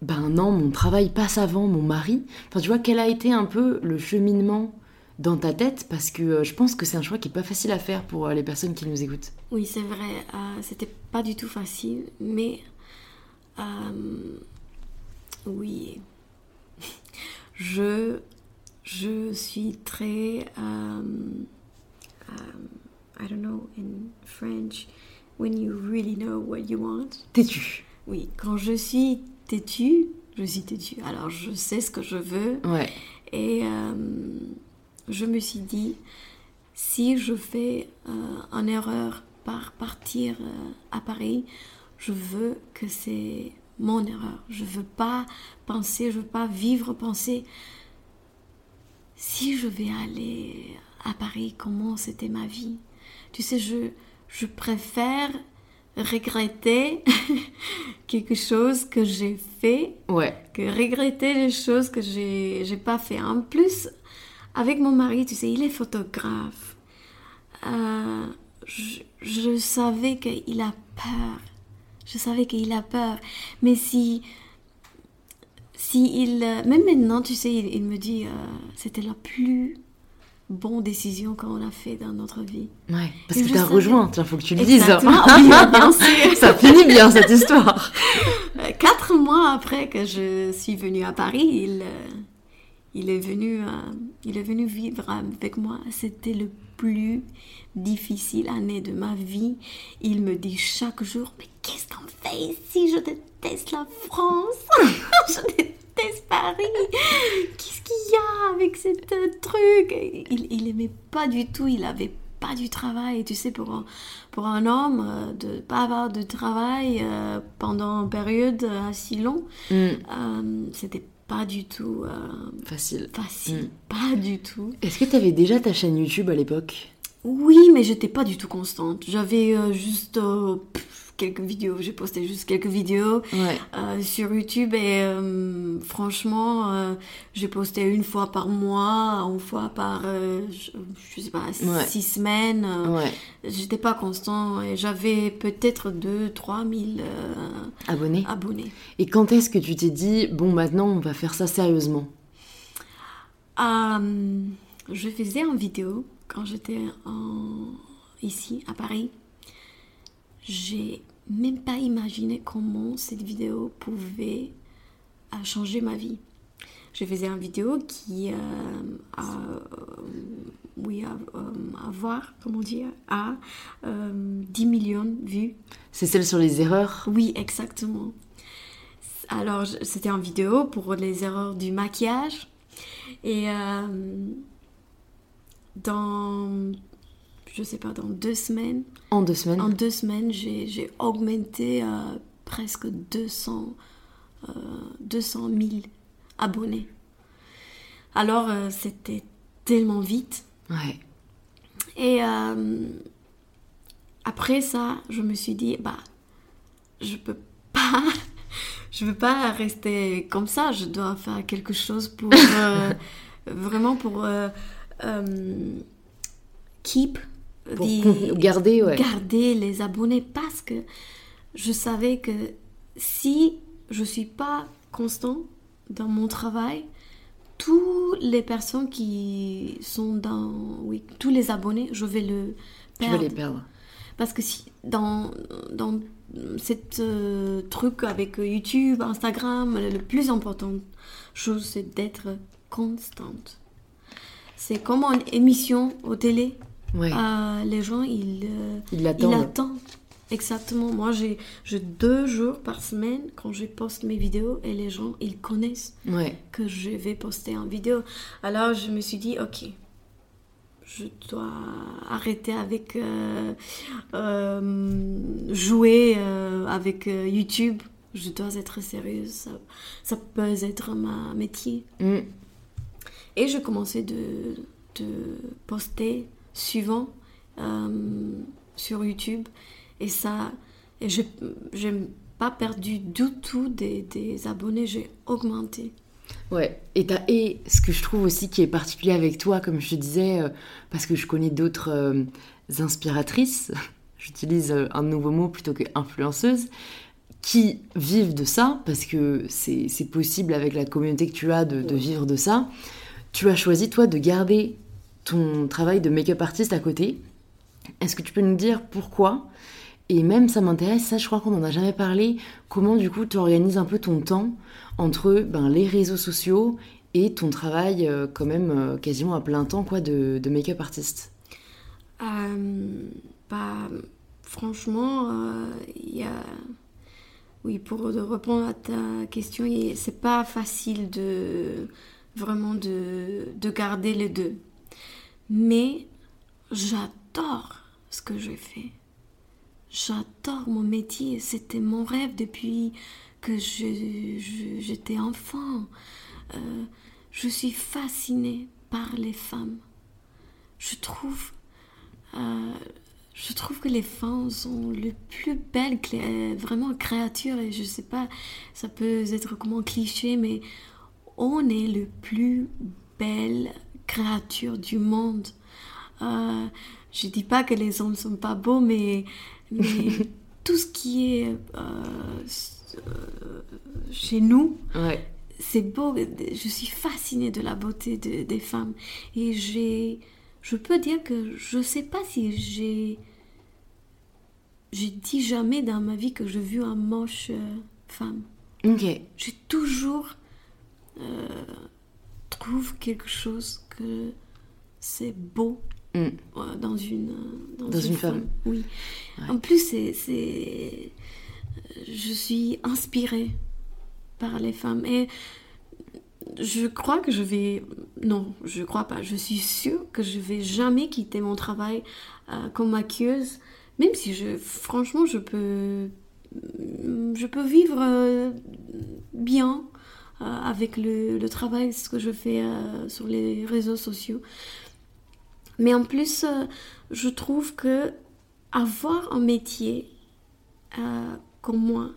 Speaker 1: ben non, mon travail passe avant mon mari? Enfin, tu vois, quel a été un peu le cheminement dans ta tête? Parce que euh, je pense que c'est un choix qui n'est pas facile à faire pour euh, les personnes qui nous écoutent.
Speaker 2: Oui, c'est vrai, euh, c'était pas du tout facile, mais oui, [LAUGHS] je, je suis très I don't know in French, when you really know what you want.
Speaker 1: Têtu.
Speaker 2: Oui, quand je suis têtu, je suis têtu. Alors je sais ce que je veux.
Speaker 1: Ouais.
Speaker 2: Et euh, je me suis dit, si je fais euh, une erreur par partir euh, à Paris, je veux que c'est mon erreur. Je veux pas penser, je veux pas vivre, penser si je vais aller à Paris, comment c'était ma vie? Tu sais, je, je préfère regretter [LAUGHS] quelque chose que j'ai fait
Speaker 1: ouais.
Speaker 2: que regretter les choses que j'ai n'ai pas fait. En plus, avec mon mari, tu sais, il est photographe. Euh, je, je, savais qu'il a peur. Je savais qu'il a peur. Mais si, si il, même maintenant, tu sais, il, me dit, euh, c'était la plus bonne décision qu'on a fait dans notre vie.
Speaker 1: Ouais, parce que tu as rejoint, il faut que tu le dises. [LAUGHS]
Speaker 2: bien sûr.
Speaker 1: Ça finit bien cette histoire. [LAUGHS]
Speaker 2: Quatre mois après que je suis venue à Paris, il, euh, il, est, venu, euh, il est venu vivre avec moi. C'était le plus difficile année de ma vie. Il me dit chaque jour, mais qu'est-ce qu'on fait ici? Je déteste la France. [LAUGHS] je déteste Paris. Qu'est-ce qu'il y a avec ce truc? Il, il aimait pas du tout, il avait pas du travail. tu sais, pour un, pour un homme, euh, de pas avoir de travail euh, pendant une période assez longue, mm. euh, c'était pas du tout
Speaker 1: facile.
Speaker 2: Facile, mm. pas du tout.
Speaker 1: Est-ce que tu avais déjà ta chaîne YouTube à l'époque?
Speaker 2: Oui, mais j'étais pas du tout constante. J'avais juste quelques vidéos, j'ai posté juste quelques vidéos euh, sur YouTube et euh, franchement, euh, j'ai posté une fois par mois, une fois par, je, sais pas, six semaines. J'étais pas constant et j'avais peut-être 2-3 000
Speaker 1: abonnés.
Speaker 2: abonnés.
Speaker 1: Et quand est-ce que tu t'es dit, bon, maintenant on va faire ça sérieusement?
Speaker 2: Je faisais une vidéo quand j'étais ici à Paris j'ai même pas imaginé comment cette vidéo pouvait changer ma vie. je faisais une vidéo qui euh, a, euh, oui, à, à voir, comment dire, à 10 millions de vues.
Speaker 1: C'est celle sur les erreurs?
Speaker 2: Oui, exactement. Alors, c'était en vidéo pour les erreurs du maquillage. Et dans, je sais pas, dans deux semaines.
Speaker 1: En deux semaines
Speaker 2: En deux semaines, j'ai augmenté presque 200, 200 000 abonnés. Alors, euh, c'était tellement vite.
Speaker 1: Ouais.
Speaker 2: Et euh, après ça, je me suis dit, bah, je peux pas, [LAUGHS] je veux pas rester comme ça. Je dois faire quelque chose pour [LAUGHS] euh, vraiment pour keep,
Speaker 1: garder, ouais.
Speaker 2: garder les abonnés parce que je savais que si je suis pas constant dans mon travail, toutes les personnes qui sont dans, oui, tous les abonnés, je vais le
Speaker 1: perdre. Vas les perdre.
Speaker 2: Parce que si dans dans cette euh, truc avec YouTube, Instagram, le plus important chose c'est d'être constante. C'est comme une émission au télé.
Speaker 1: Ouais.
Speaker 2: Euh, les gens ils
Speaker 1: euh,
Speaker 2: ils attendent. Exactement. Moi, j'ai deux jours par semaine quand je poste mes vidéos et les gens, ils connaissent que je vais poster en vidéo. Alors, je me suis dit, ok, je dois arrêter avec euh, euh, jouer euh, avec YouTube. Je dois être sérieuse. Ça, ça peut être ma métier.
Speaker 1: Mm. Et
Speaker 2: je commençais de, de poster suivant sur YouTube. Et ça, et je n'ai pas perdu du tout des, abonnés, j'ai augmenté.
Speaker 1: Ouais, et, et ce que je trouve aussi qui est particulier avec toi, comme je te disais, euh, parce que je connais d'autres euh, inspiratrices, [LAUGHS] j'utilise euh, un nouveau mot plutôt que influenceuse, qui vivent de ça, parce que c'est possible avec la communauté que tu as de, de, vivre de ça. Tu as choisi, toi, de garder ton travail de make-up artiste à côté. Est-ce que tu peux nous dire pourquoi? Et même ça m'intéresse, ça je crois qu'on n'en a jamais parlé, comment du coup tu organises un peu ton temps entre ben, les réseaux sociaux et ton travail euh, quand même euh, quasiment à plein temps quoi de, make-up artiste?
Speaker 2: Euh, bah, Franchement, il y a... Oui, pour répondre à ta question, c'est pas facile de vraiment de garder les deux. Mais j'adore ce que je fais. J'adore mon métier, c'était mon rêve depuis que j'étais enfant. Euh, je suis fascinée par les femmes. Je trouve, euh, je trouve que les femmes sont les plus belles, vraiment créatures. Et je sais pas, ça peut être comment cliché, mais on est le plus belle créature du monde. Euh, je dis pas que les hommes ne sont pas beaux, mais mais [LAUGHS] tout ce qui est euh, chez nous, c'est beau. Je suis fascinée de la beauté des femmes. Et j'ai, je peux dire que je ne sais pas si j'ai, j'ai dit jamais dans ma vie que j'ai vu un moche euh, femme. J'ai toujours euh, trouvé quelque chose que c'est beau Mm. Dans une,
Speaker 1: dans, une, femme.
Speaker 2: Oui. En plus, c'est, je suis inspirée par les femmes. Et je crois que je vais. Non, je crois pas. Je suis sûre que je vais jamais quitter mon travail euh, comme maquilleuse. Même si je, franchement, je peux, je peux vivre euh, bien euh, avec le, le, travail, ce que je fais sur les réseaux sociaux. Mais en plus, euh, je trouve que avoir un métier euh, comme moi,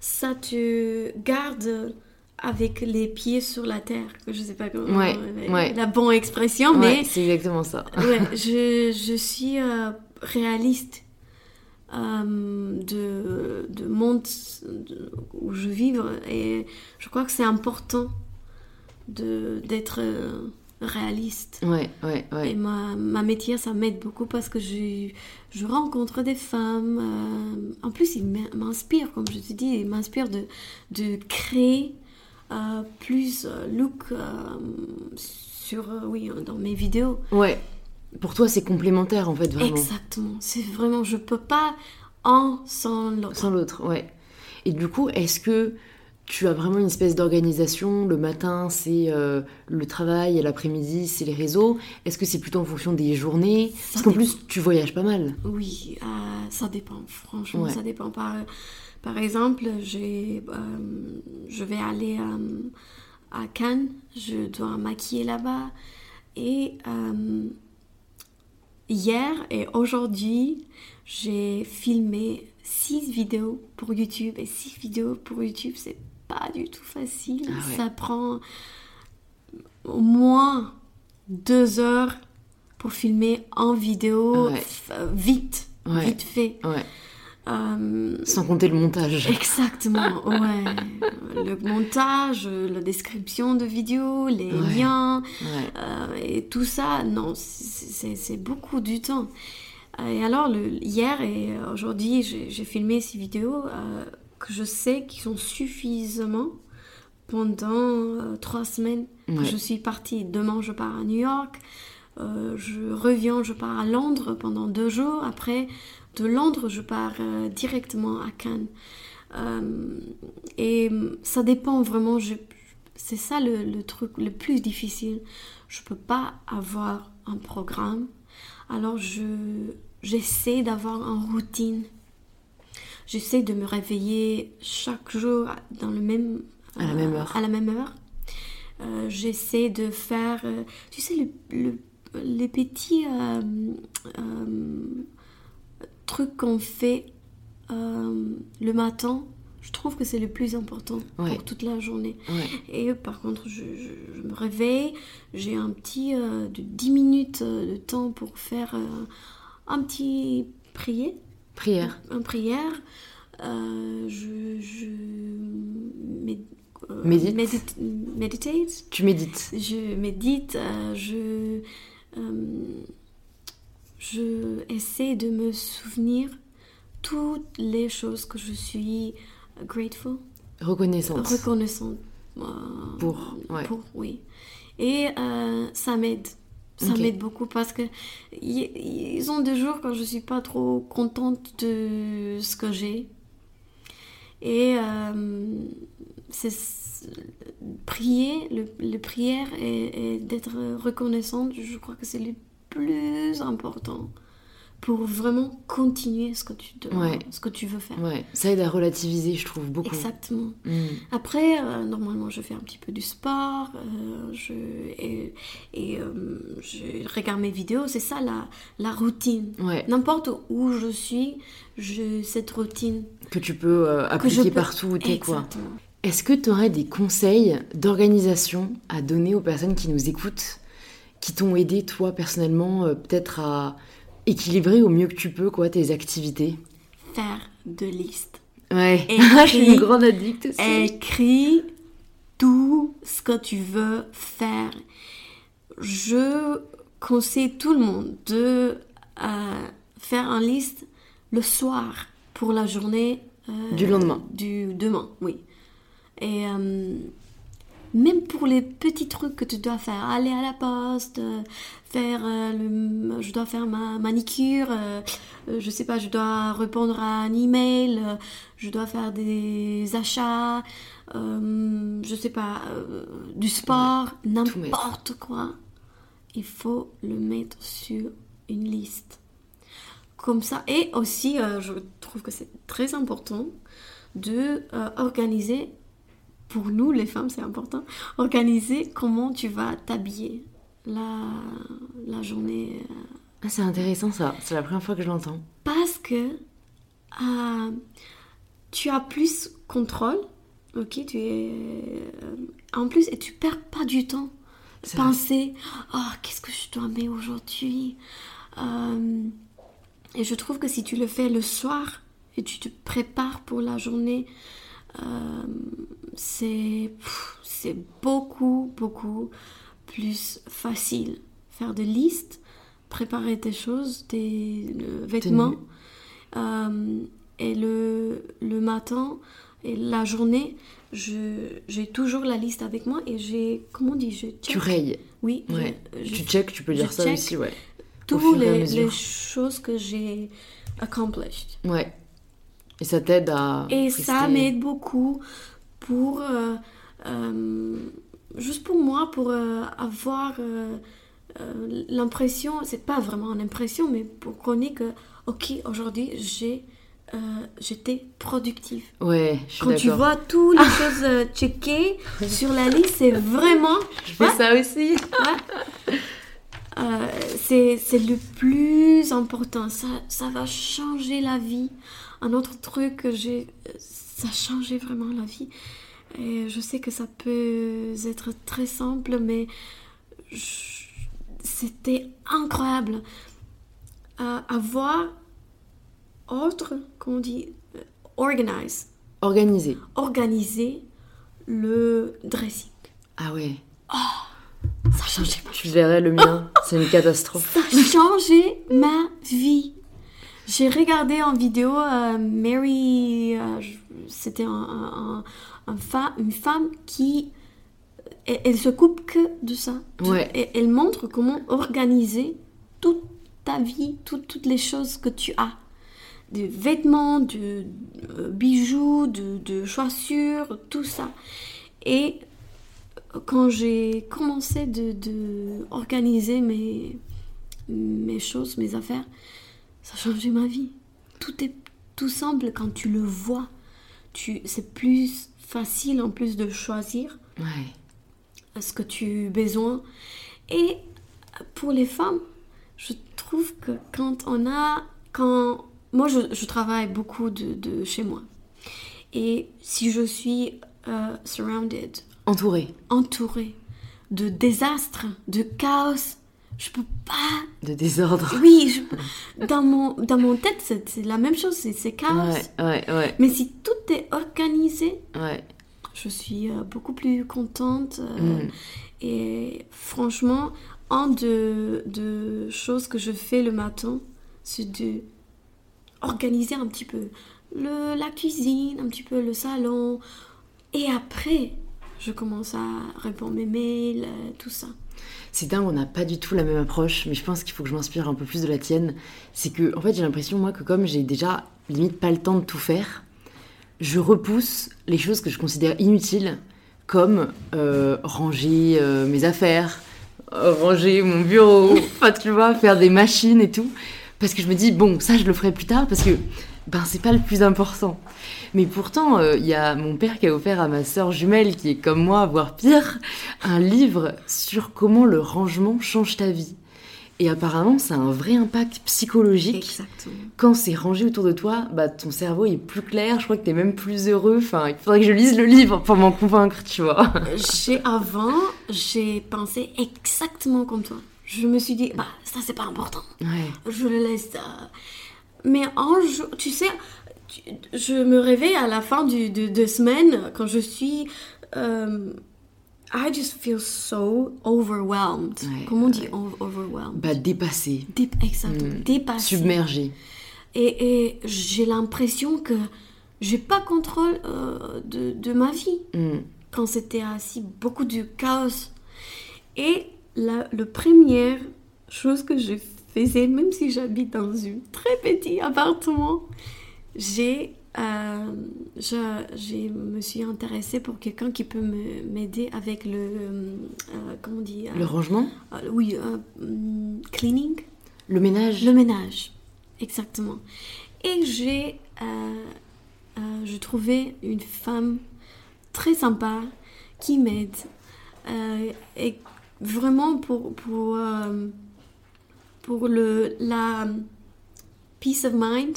Speaker 2: ça te garde avec les pieds sur la terre. Je sais pas comment
Speaker 1: ouais,
Speaker 2: la bonne expression, mais
Speaker 1: c'est exactement ça.
Speaker 2: ouais, [LAUGHS] je, je suis euh, réaliste de, de monde où je vis et je crois que c'est important d'être réaliste.
Speaker 1: Ouais, ouais, ouais.
Speaker 2: Et ma, ma métier, ça m'aide beaucoup parce que je, je rencontre des femmes. Euh, en plus, ils m'inspirent, comme je te dis, ils m'inspirent de, de créer euh, plus euh, look euh, sur, euh, oui, dans mes vidéos.
Speaker 1: Ouais. Pour toi, c'est complémentaire en fait, vraiment.
Speaker 2: Exactement. C'est vraiment, je peux pas un sans l'autre.
Speaker 1: Sans l'autre, ouais. Et du coup, est-ce que tu as vraiment une espèce d'organisation? Le matin, c'est euh, le travail, et l'après-midi, c'est les réseaux. Est-ce que c'est plutôt en fonction des journées?
Speaker 2: Ça
Speaker 1: Parce qu'en plus, tu voyages pas mal.
Speaker 2: Oui, euh, ça dépend. Franchement,
Speaker 1: Ouais.
Speaker 2: ça dépend. Par, par exemple, j'ai, euh, je vais aller à Cannes, je dois maquiller là-bas. Et hier et aujourd'hui, j'ai filmé six vidéos pour YouTube. Et six vidéos pour YouTube, c'est pas du tout facile.
Speaker 1: Ah ouais.
Speaker 2: Ça prend au moins deux heures pour filmer en vidéo
Speaker 1: Ouais.
Speaker 2: f- euh, vite,
Speaker 1: Ouais.
Speaker 2: vite fait. Euh,
Speaker 1: Sans compter le montage.
Speaker 2: Exactement, [LAUGHS] ouais. le montage, la description de vidéo, les
Speaker 1: Ouais.
Speaker 2: liens,
Speaker 1: Ouais.
Speaker 2: euh, et tout ça, non, c'est- beaucoup du temps. Et alors, le, hier et aujourd'hui, j'ai filmé ces vidéos euh, que je sais qui sont suffisamment pendant trois semaines
Speaker 1: Ouais.
Speaker 2: je suis partie. Demain, je pars à New York. Je reviens, je pars à Londres pendant deux jours. Après, de Londres, je pars euh, directement à Cannes. Euh, et ça dépend vraiment. je- C'est ça le, le truc le plus difficile. Je peux pas avoir un programme. Alors, je j'essaie d'avoir une routine. J'essaie de me réveiller chaque jour dans le même
Speaker 1: À la même heure.
Speaker 2: à la même heure. Euh, J'essaie de faire, euh, tu sais, le, le- les petits trucs qu'on fait euh, le matin. Je trouve que c'est le plus important
Speaker 1: Ouais.
Speaker 2: pour toute la journée.
Speaker 1: Ouais.
Speaker 2: Et par contre, je, je- je me réveille, j'ai un petit euh, de 10 minutes euh, de temps pour faire euh, un petit prier,
Speaker 1: Prière.
Speaker 2: une prière. Euh, je je mé-
Speaker 1: Médite.
Speaker 2: médite-.
Speaker 1: Tu médites.
Speaker 2: Je médite, je, je essaie de me souvenir toutes les choses que je suis grateful,
Speaker 1: Reconnaissance.
Speaker 2: reconnaissante euh,
Speaker 1: Pour, ouais.
Speaker 2: pour, oui. Et euh, ça m'aide. Ça m'aide beaucoup parce que ils ont des jours quand je suis pas trop contente de ce que j'ai. Et euh, c'est prier, le, le prière et, et d'être reconnaissante, je crois que c'est le plus important pour vraiment continuer ce que tu,
Speaker 1: Ouais.
Speaker 2: ce que tu veux faire.
Speaker 1: Ouais. Ça aide à relativiser, je trouve, beaucoup.
Speaker 2: Exactement.
Speaker 1: Mm.
Speaker 2: Après, euh, normalement, je fais un petit peu du sport, euh, je, et, et, euh, je regarde mes vidéos, c'est ça la, la routine.
Speaker 1: Ouais.
Speaker 2: N'importe où je suis, je, cette routine
Speaker 1: Que tu peux appliquer partout où t'es, quoi.
Speaker 2: Exactement.
Speaker 1: Est-ce que tu aurais des conseils d'organisation à donner aux personnes qui nous écoutent, qui t'ont aidé, toi, personnellement, euh, peut-être à équilibrer au mieux que tu peux, quoi, tes activités?
Speaker 2: Faire de listes.
Speaker 1: Ouais. [LAUGHS] Je suis une grande addict aussi.
Speaker 2: Écris tout ce que tu veux faire. Je conseille tout le monde de euh, faire une liste le soir pour la journée euh,
Speaker 1: Du lendemain.
Speaker 2: Du demain, oui. Et même pour les petits trucs que tu dois faire, aller à la poste, euh, faire, euh, le- je dois faire ma manicure, euh, je sais pas, je dois répondre à un email, je dois faire des achats, euh, je sais pas, euh, du sport, n'importe quoi. Il faut le mettre sur une liste. Comme ça, et aussi, euh, je trouve que c'est très important de organiser, pour nous les femmes c'est important, organiser comment tu vas t'habiller la, la journée.
Speaker 1: Ah, c'est intéressant ça, c'est la première fois que je l'entends.
Speaker 2: parce que euh, tu as plus contrôle, ok, tu es euh, en plus et tu perds pas du temps. Penser, oh qu'est-ce que je dois mettre aujourd'hui? Euh, Et je trouve que si tu le fais le soir et tu te prépares pour la journée, c'est pff, c'est beaucoup beaucoup plus facile. Faire des listes, préparer tes choses, tes euh, vêtements. Euh, et le, le matin, Et la journée, je- j'ai toujours la liste avec moi et j'ai, comment on dit, je check.
Speaker 1: Tu rayes.
Speaker 2: Oui, je-
Speaker 1: Ouais.
Speaker 2: je,
Speaker 1: Tu check, tu peux dire ça aussi, ouais.
Speaker 2: toutes les choses que j'ai accomplished.
Speaker 1: Ouais. Et ça t'aide à.
Speaker 2: Et
Speaker 1: rester-
Speaker 2: ça m'aide beaucoup pour, euh, euh, juste pour moi, pour euh, avoir l'impression, c'est pas vraiment une impression, mais pour qu'on ait que, ok, aujourd'hui, j'ai, j'étais productive.
Speaker 1: Ouais, je suis
Speaker 2: Quand tu vois toutes les [LAUGHS] choses checkées sur la liste, c'est vraiment, [LAUGHS]
Speaker 1: Je fais ça aussi.
Speaker 2: c'est, c'est le plus important. Ça, ça va changer la vie. Un autre truc que j'ai, ça a changé vraiment la vie. Et je sais que ça peut être très simple, mais je- c'était incroyable. Euh, avoir autre, comment on dit, euh, organize,
Speaker 1: Organisé.
Speaker 2: organiser le dressing.
Speaker 1: Ah ouais.
Speaker 2: Ça a changé ma
Speaker 1: Tu verrais le mien. C'est une [LAUGHS] catastrophe.
Speaker 2: Ça a changé ma vie. J'ai regardé en vidéo euh, Mary, euh, c'était un, un- un- un fa- une femme qui, elle, elle se coupe que de ça.
Speaker 1: Ouais.
Speaker 2: elle montre comment organiser toute ta vie, tout- toutes les choses que tu as. Des vêtements, de euh, bijoux, de, de chaussures, tout ça. Et quand j'ai commencé de, de organiser mes, mes choses, mes affaires, ça a changé ma vie. Tout est tout simple quand tu le vois. Tu, c'est plus facile en plus de choisir
Speaker 1: Ouais.
Speaker 2: ce que tu as besoin. Et pour les femmes, je trouve que quand on a... Quand, moi, je, je travaille beaucoup de, de chez moi. Et si je suis euh, surrounded,
Speaker 1: Entouré
Speaker 2: entourée de désastres, de chaos, je peux pas
Speaker 1: de désordre.
Speaker 2: oui, je- dans, mon, dans mon tête, c'est la même chose, c'est chaos.
Speaker 1: Ouais, ouais, ouais.
Speaker 2: Mais si tout est organisé,
Speaker 1: Ouais.
Speaker 2: je suis euh, beaucoup plus contente. euh,
Speaker 1: Mm.
Speaker 2: Et franchement, un de, de choses que je fais le matin, c'est de organiser un petit peu le, la cuisine, un petit peu le salon. Et après, je commence à répondre mes mails, euh, tout ça.
Speaker 1: C'est dingue, on n'a pas du tout la même approche, mais je pense qu'il faut que je m'inspire un peu plus de la tienne. C'est que, en fait, j'ai l'impression, moi, que comme j'ai déjà limite pas le temps de tout faire, je repousse les choses que je considère inutiles, comme euh, ranger euh, mes affaires, euh, ranger mon bureau, [LAUGHS] tu vois, faire des machines et tout. Parce que je me dis, bon, ça, je le ferai plus tard, parce que, ben, c'est pas le plus important. Mais pourtant, euh, il y a mon père qui a offert à ma sœur jumelle, qui est comme moi, voire pire, un livre sur comment le rangement change ta vie. Et apparemment, ça a un vrai impact psychologique.
Speaker 2: Exactement.
Speaker 1: Quand c'est rangé autour de toi, bah, ton cerveau est plus clair, je crois que t'es même plus heureux. Enfin, il faudrait que je lise le livre pour m'en convaincre, tu vois.
Speaker 2: J'ai avant, j'ai pensé exactement comme toi. Je me suis dit, bah ça c'est pas important.
Speaker 1: Ouais.
Speaker 2: Je le laisse. euh. Mais un jour, tu sais, je me réveille à la fin du, de, de semaine quand je suis. euh, I just feel so overwhelmed.
Speaker 1: Ouais,
Speaker 2: Comment on dit overwhelmed?
Speaker 1: Bah, dépassé,
Speaker 2: Dé- Exactement,
Speaker 1: Mm.
Speaker 2: dépassé.
Speaker 1: submergé.
Speaker 2: Et, et j'ai l'impression que j'ai pas contrôle euh, de, de ma vie
Speaker 1: Hmm.
Speaker 2: quand c'était assis, beaucoup de chaos. Et la le première chose que je faisais, même si j'habite dans un très petit appartement, j'ai, euh, je, j'ai- me suis intéressée pour quelqu'un qui peut m'aider avec le, euh, comment on dit, euh,
Speaker 1: Le rangement,
Speaker 2: oui, hum, cleaning.
Speaker 1: le ménage?
Speaker 2: Le ménage, exactement. Et j'ai, je trouvais une femme très sympa qui m'aide. Et vraiment pour, pour, euh, pour le, la peace of mind,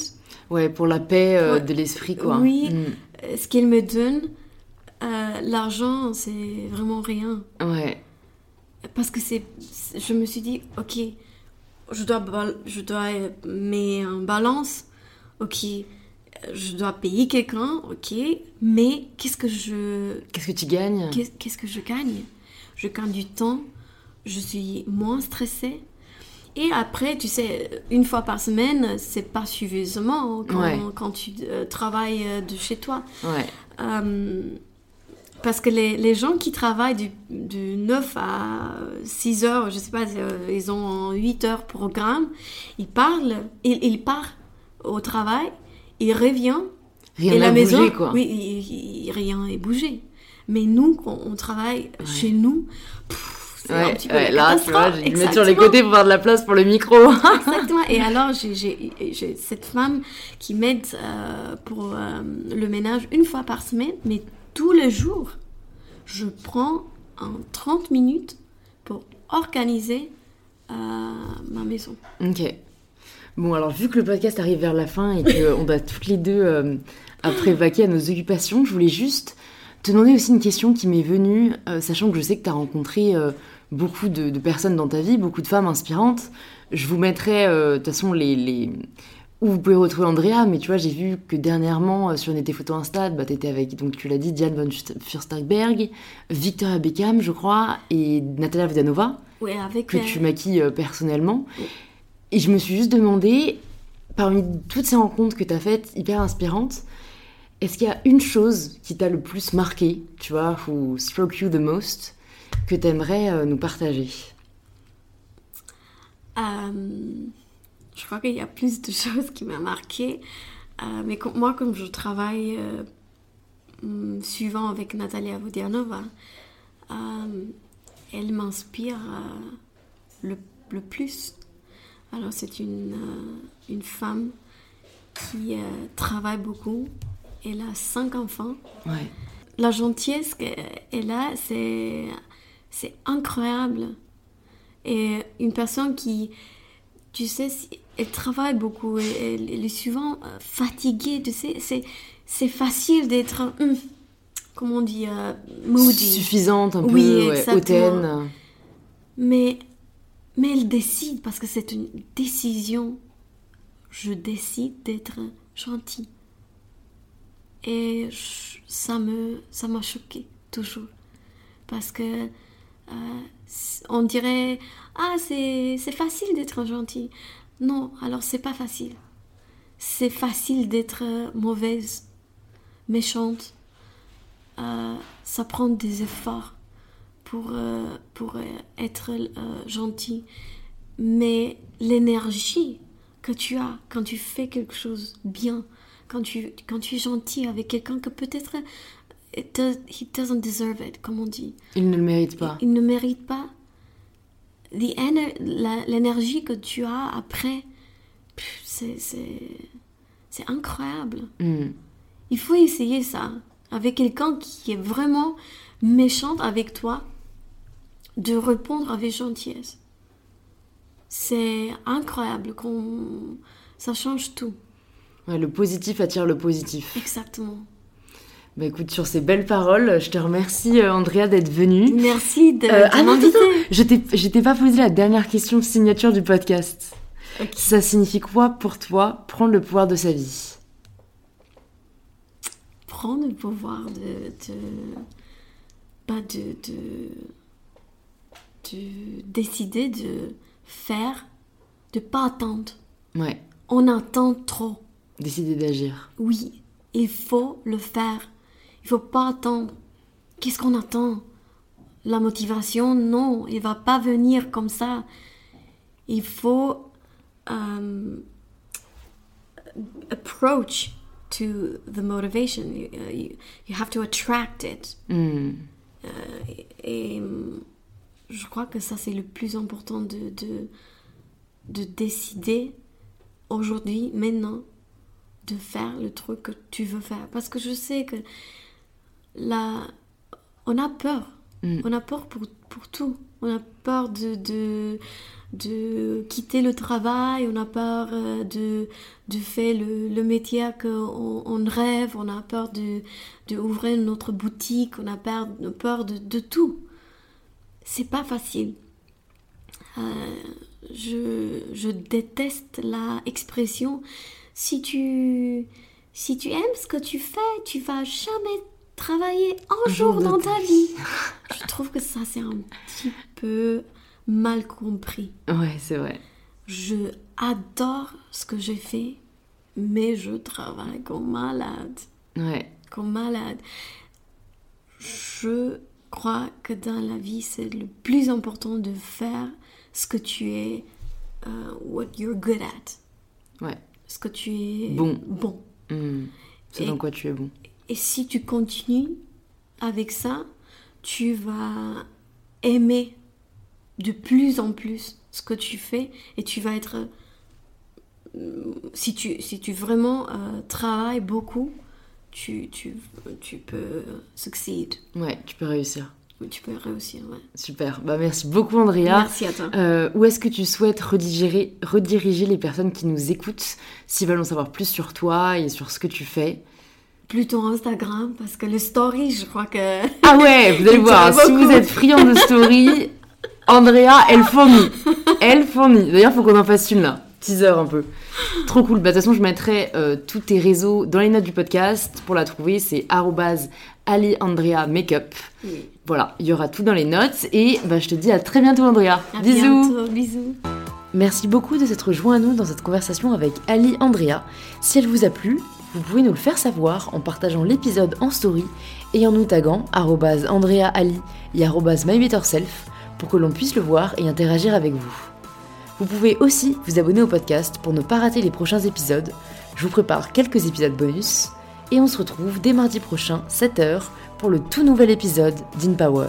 Speaker 1: Ouais, pour la paix euh, de l'esprit, quoi.
Speaker 2: Oui.
Speaker 1: Hmm.
Speaker 2: euh, ce qu'elle me donne, euh, l'argent, c'est vraiment rien.
Speaker 1: Ouais.
Speaker 2: Parce que c'est, je me suis dit, ok, je dois, je dois mettre en balance, ok, je dois payer quelqu'un, ok, mais qu'est-ce que je,
Speaker 1: Qu'est-ce que tu gagnes?
Speaker 2: qu'est- qu'est-ce que je gagne? Je gagne du temps, je suis moins stressée Et après, tu sais, une fois par semaine, c'est pas suffisamment quand,
Speaker 1: Ouais.
Speaker 2: quand tu euh, travailles euh, de chez toi.
Speaker 1: Ouais.
Speaker 2: Euh, parce que les, les gens qui travaillent du, du 9 à 6 heures, je sais pas, ils ont 8 heures programme, ils parlent, ils, ils partent au travail, ils reviennent,
Speaker 1: Rien
Speaker 2: et la
Speaker 1: bougé,
Speaker 2: maison,
Speaker 1: quoi.
Speaker 2: oui, il- il- rien n'est bougé. Mais nous, quand on travaille chez nous, pff, c'est un
Speaker 1: Ouais,
Speaker 2: petit peu
Speaker 1: ouais,
Speaker 2: la
Speaker 1: là, tu vois,
Speaker 2: catastrophe.
Speaker 1: j'ai dû me mettre sur les côtés pour faire de la place pour le micro. [LAUGHS]
Speaker 2: Exactement. Et alors, j'ai- cette femme qui m'aide euh, pour euh, le ménage une fois par semaine, mais tous les jours, je prends en 30 minutes pour organiser euh, ma maison.
Speaker 1: ok. Bon, alors, vu que le podcast arrive vers la fin et qu'on doit toutes les deux après vaquer à nos occupations, je voulais juste te demander aussi une question qui m'est venue, euh, sachant que je sais que tu as rencontré euh, beaucoup de, de personnes dans ta vie, beaucoup de femmes inspirantes. Je vous mettrai, euh, de toute façon, les, les... où vous pouvez retrouver Andrea, mais tu vois, j'ai vu que dernièrement, euh, sur une de tes photos Insta, bah, tu étais avec, donc tu l'as dit, Diane von Furstenberg, Victoria Beckham, je crois, et Natalia
Speaker 2: avec.
Speaker 1: que
Speaker 2: euh,
Speaker 1: tu maquilles euh, personnellement. Et je me suis juste demandé, parmi toutes ces rencontres que tu as faites, hyper inspirantes, est-ce qu'il y a une chose qui t'a le plus marqué, tu vois, ou struck you the most, que tu aimerais nous partager
Speaker 2: Euh, je crois qu'il y a plus de [LAUGHS] choses qui m'ont marqué. Euh, mais moi, comme je travaille euh, hum, souvent avec Natalia Vodianova, euh, elle m'inspire euh, le, le plus. Alors, c'est une, euh, une femme qui euh, travaille beaucoup. Elle a cinq enfants
Speaker 1: Ouais.
Speaker 2: la gentillesse qu'elle a, c'est, c'est incroyable. Et une personne qui, tu sais, elle travaille beaucoup, elle, elle- est souvent euh, fatiguée, tu sais, c'est, c'est facile d'être, hum, comment on dit, euh, moody.
Speaker 1: Suffisante, un peu
Speaker 2: Oui,
Speaker 1: ouais, hautaine.
Speaker 2: Mais, mais elle décide, parce que c'est une décision. Je décide d'être gentille. Et je- ça me, ça m'a choqué toujours. Parce que euh, on dirait, ah, c'est, facile d'être gentil. Non, alors c'est pas facile. C'est facile d'être mauvaise, méchante. Euh, ça prend des efforts pour, euh, pour être gentil. Mais l'énergie que tu as quand tu fais quelque chose bien, quand tu, quand tu es gentil avec quelqu'un que peut-être it does- he doesn't deserve it, comme on dit.
Speaker 1: Il ne le mérite pas.
Speaker 2: Il ne mérite pas. L'énergie que tu as après, c'est- incroyable.
Speaker 1: Hmm.
Speaker 2: Il faut essayer ça avec quelqu'un qui est vraiment méchant avec toi, de répondre avec gentillesse. C'est incroyable qu'on ça change tout.
Speaker 1: Ouais, le positif attire le positif.
Speaker 2: Exactement.
Speaker 1: Bah écoute, sur ces belles paroles, je te remercie euh, Andrea d'être venue.
Speaker 2: Merci de,
Speaker 1: Euh, ah non, je t'ai- pas posé la dernière question signature du podcast. Ça signifie quoi pour toi prendre le pouvoir de sa vie?
Speaker 2: Prendre le pouvoir de, de, bah, de, de, de décider de faire, de pas attendre.
Speaker 1: Ouais,
Speaker 2: On attend trop.
Speaker 1: décider d'agir.
Speaker 2: Oui, il faut le faire. Il faut pas attendre. Qu'est-ce qu'on attend? La motivation, non, il va pas venir comme ça. Il faut euh, approach to the motivation. You, uh, you- you have to attract it.
Speaker 1: Hmm.
Speaker 2: Et euh, je crois que ça, c'est le plus important de, de, de décider aujourd'hui, maintenant, de faire le truc que tu veux faire. Parce que je sais que on a peur.
Speaker 1: Mm.
Speaker 2: On a peur pour, pour tout. On a peur de, de, de quitter le travail, on a peur euh, de, de faire le, le métier qu'on on rêve, on a peur de, de ouvrir notre boutique, on a peur, peur de, de tout. C'est pas facile. Euh, je, je déteste la expression si tu, si tu aimes ce que tu fais, tu vas jamais travailler un
Speaker 1: jour
Speaker 2: dans
Speaker 1: ta
Speaker 2: vie. [LAUGHS] Je trouve que ça, c'est un petit peu mal compris.
Speaker 1: Ouais, c'est vrai.
Speaker 2: je adore ce que j'ai fait, mais je travaille comme malade.
Speaker 1: Ouais.
Speaker 2: Comme malade. Je crois que dans la vie, c'est le plus important de faire ce que tu es, euh, what you're good at.
Speaker 1: Ouais.
Speaker 2: Ce que tu es
Speaker 1: Bon.
Speaker 2: bon.
Speaker 1: Hmm. C'est dans quoi tu es bon.
Speaker 2: Et si tu continues avec ça, tu vas aimer de plus en plus ce que tu fais et tu vas être... Si tu, si tu vraiment euh, travailles beaucoup, tu, tu, tu peux succeed.
Speaker 1: Ouais, tu peux réussir.
Speaker 2: Tu peux réussir, ouais.
Speaker 1: Super. Bah merci beaucoup Andrea.
Speaker 2: Merci à toi.
Speaker 1: Euh, où est-ce que tu souhaites rediriger, rediriger les personnes qui nous écoutent s'ils veulent en savoir plus sur toi et sur ce que tu fais?
Speaker 2: Plutôt Instagram, parce que le story, je crois que...
Speaker 1: Ah ouais, vous allez [LAUGHS] voir, si vous êtes friand de story, Andrea, elle fournit. Elle fournit. D'ailleurs, faut qu'on en fasse une là. Teaser un peu. Trop cool. Bah, de toute façon, je mettrai euh, tous tes réseaux dans les notes du podcast. Pour la trouver, c'est arrobase aliandrea makeup.
Speaker 2: Oui.
Speaker 1: Voilà, il y aura tout dans les notes. Et bah, je te dis à très bientôt, Andrea.
Speaker 2: À
Speaker 1: Bisous.
Speaker 2: bientôt, bisous.
Speaker 1: Merci beaucoup de s'être joint à nous dans cette conversation avec Ali Andrea. Si elle vous a plu, vous pouvez nous le faire savoir en partageant l'épisode en story et en nous taguant Andrea Ali et mybetterself pour que l'on puisse le voir et interagir avec vous. Vous pouvez aussi vous abonner au podcast pour ne pas rater les prochains épisodes. Je vous prépare quelques épisodes bonus et on se retrouve dès mardi prochain, 7h, pour le tout nouvel épisode d'InPower.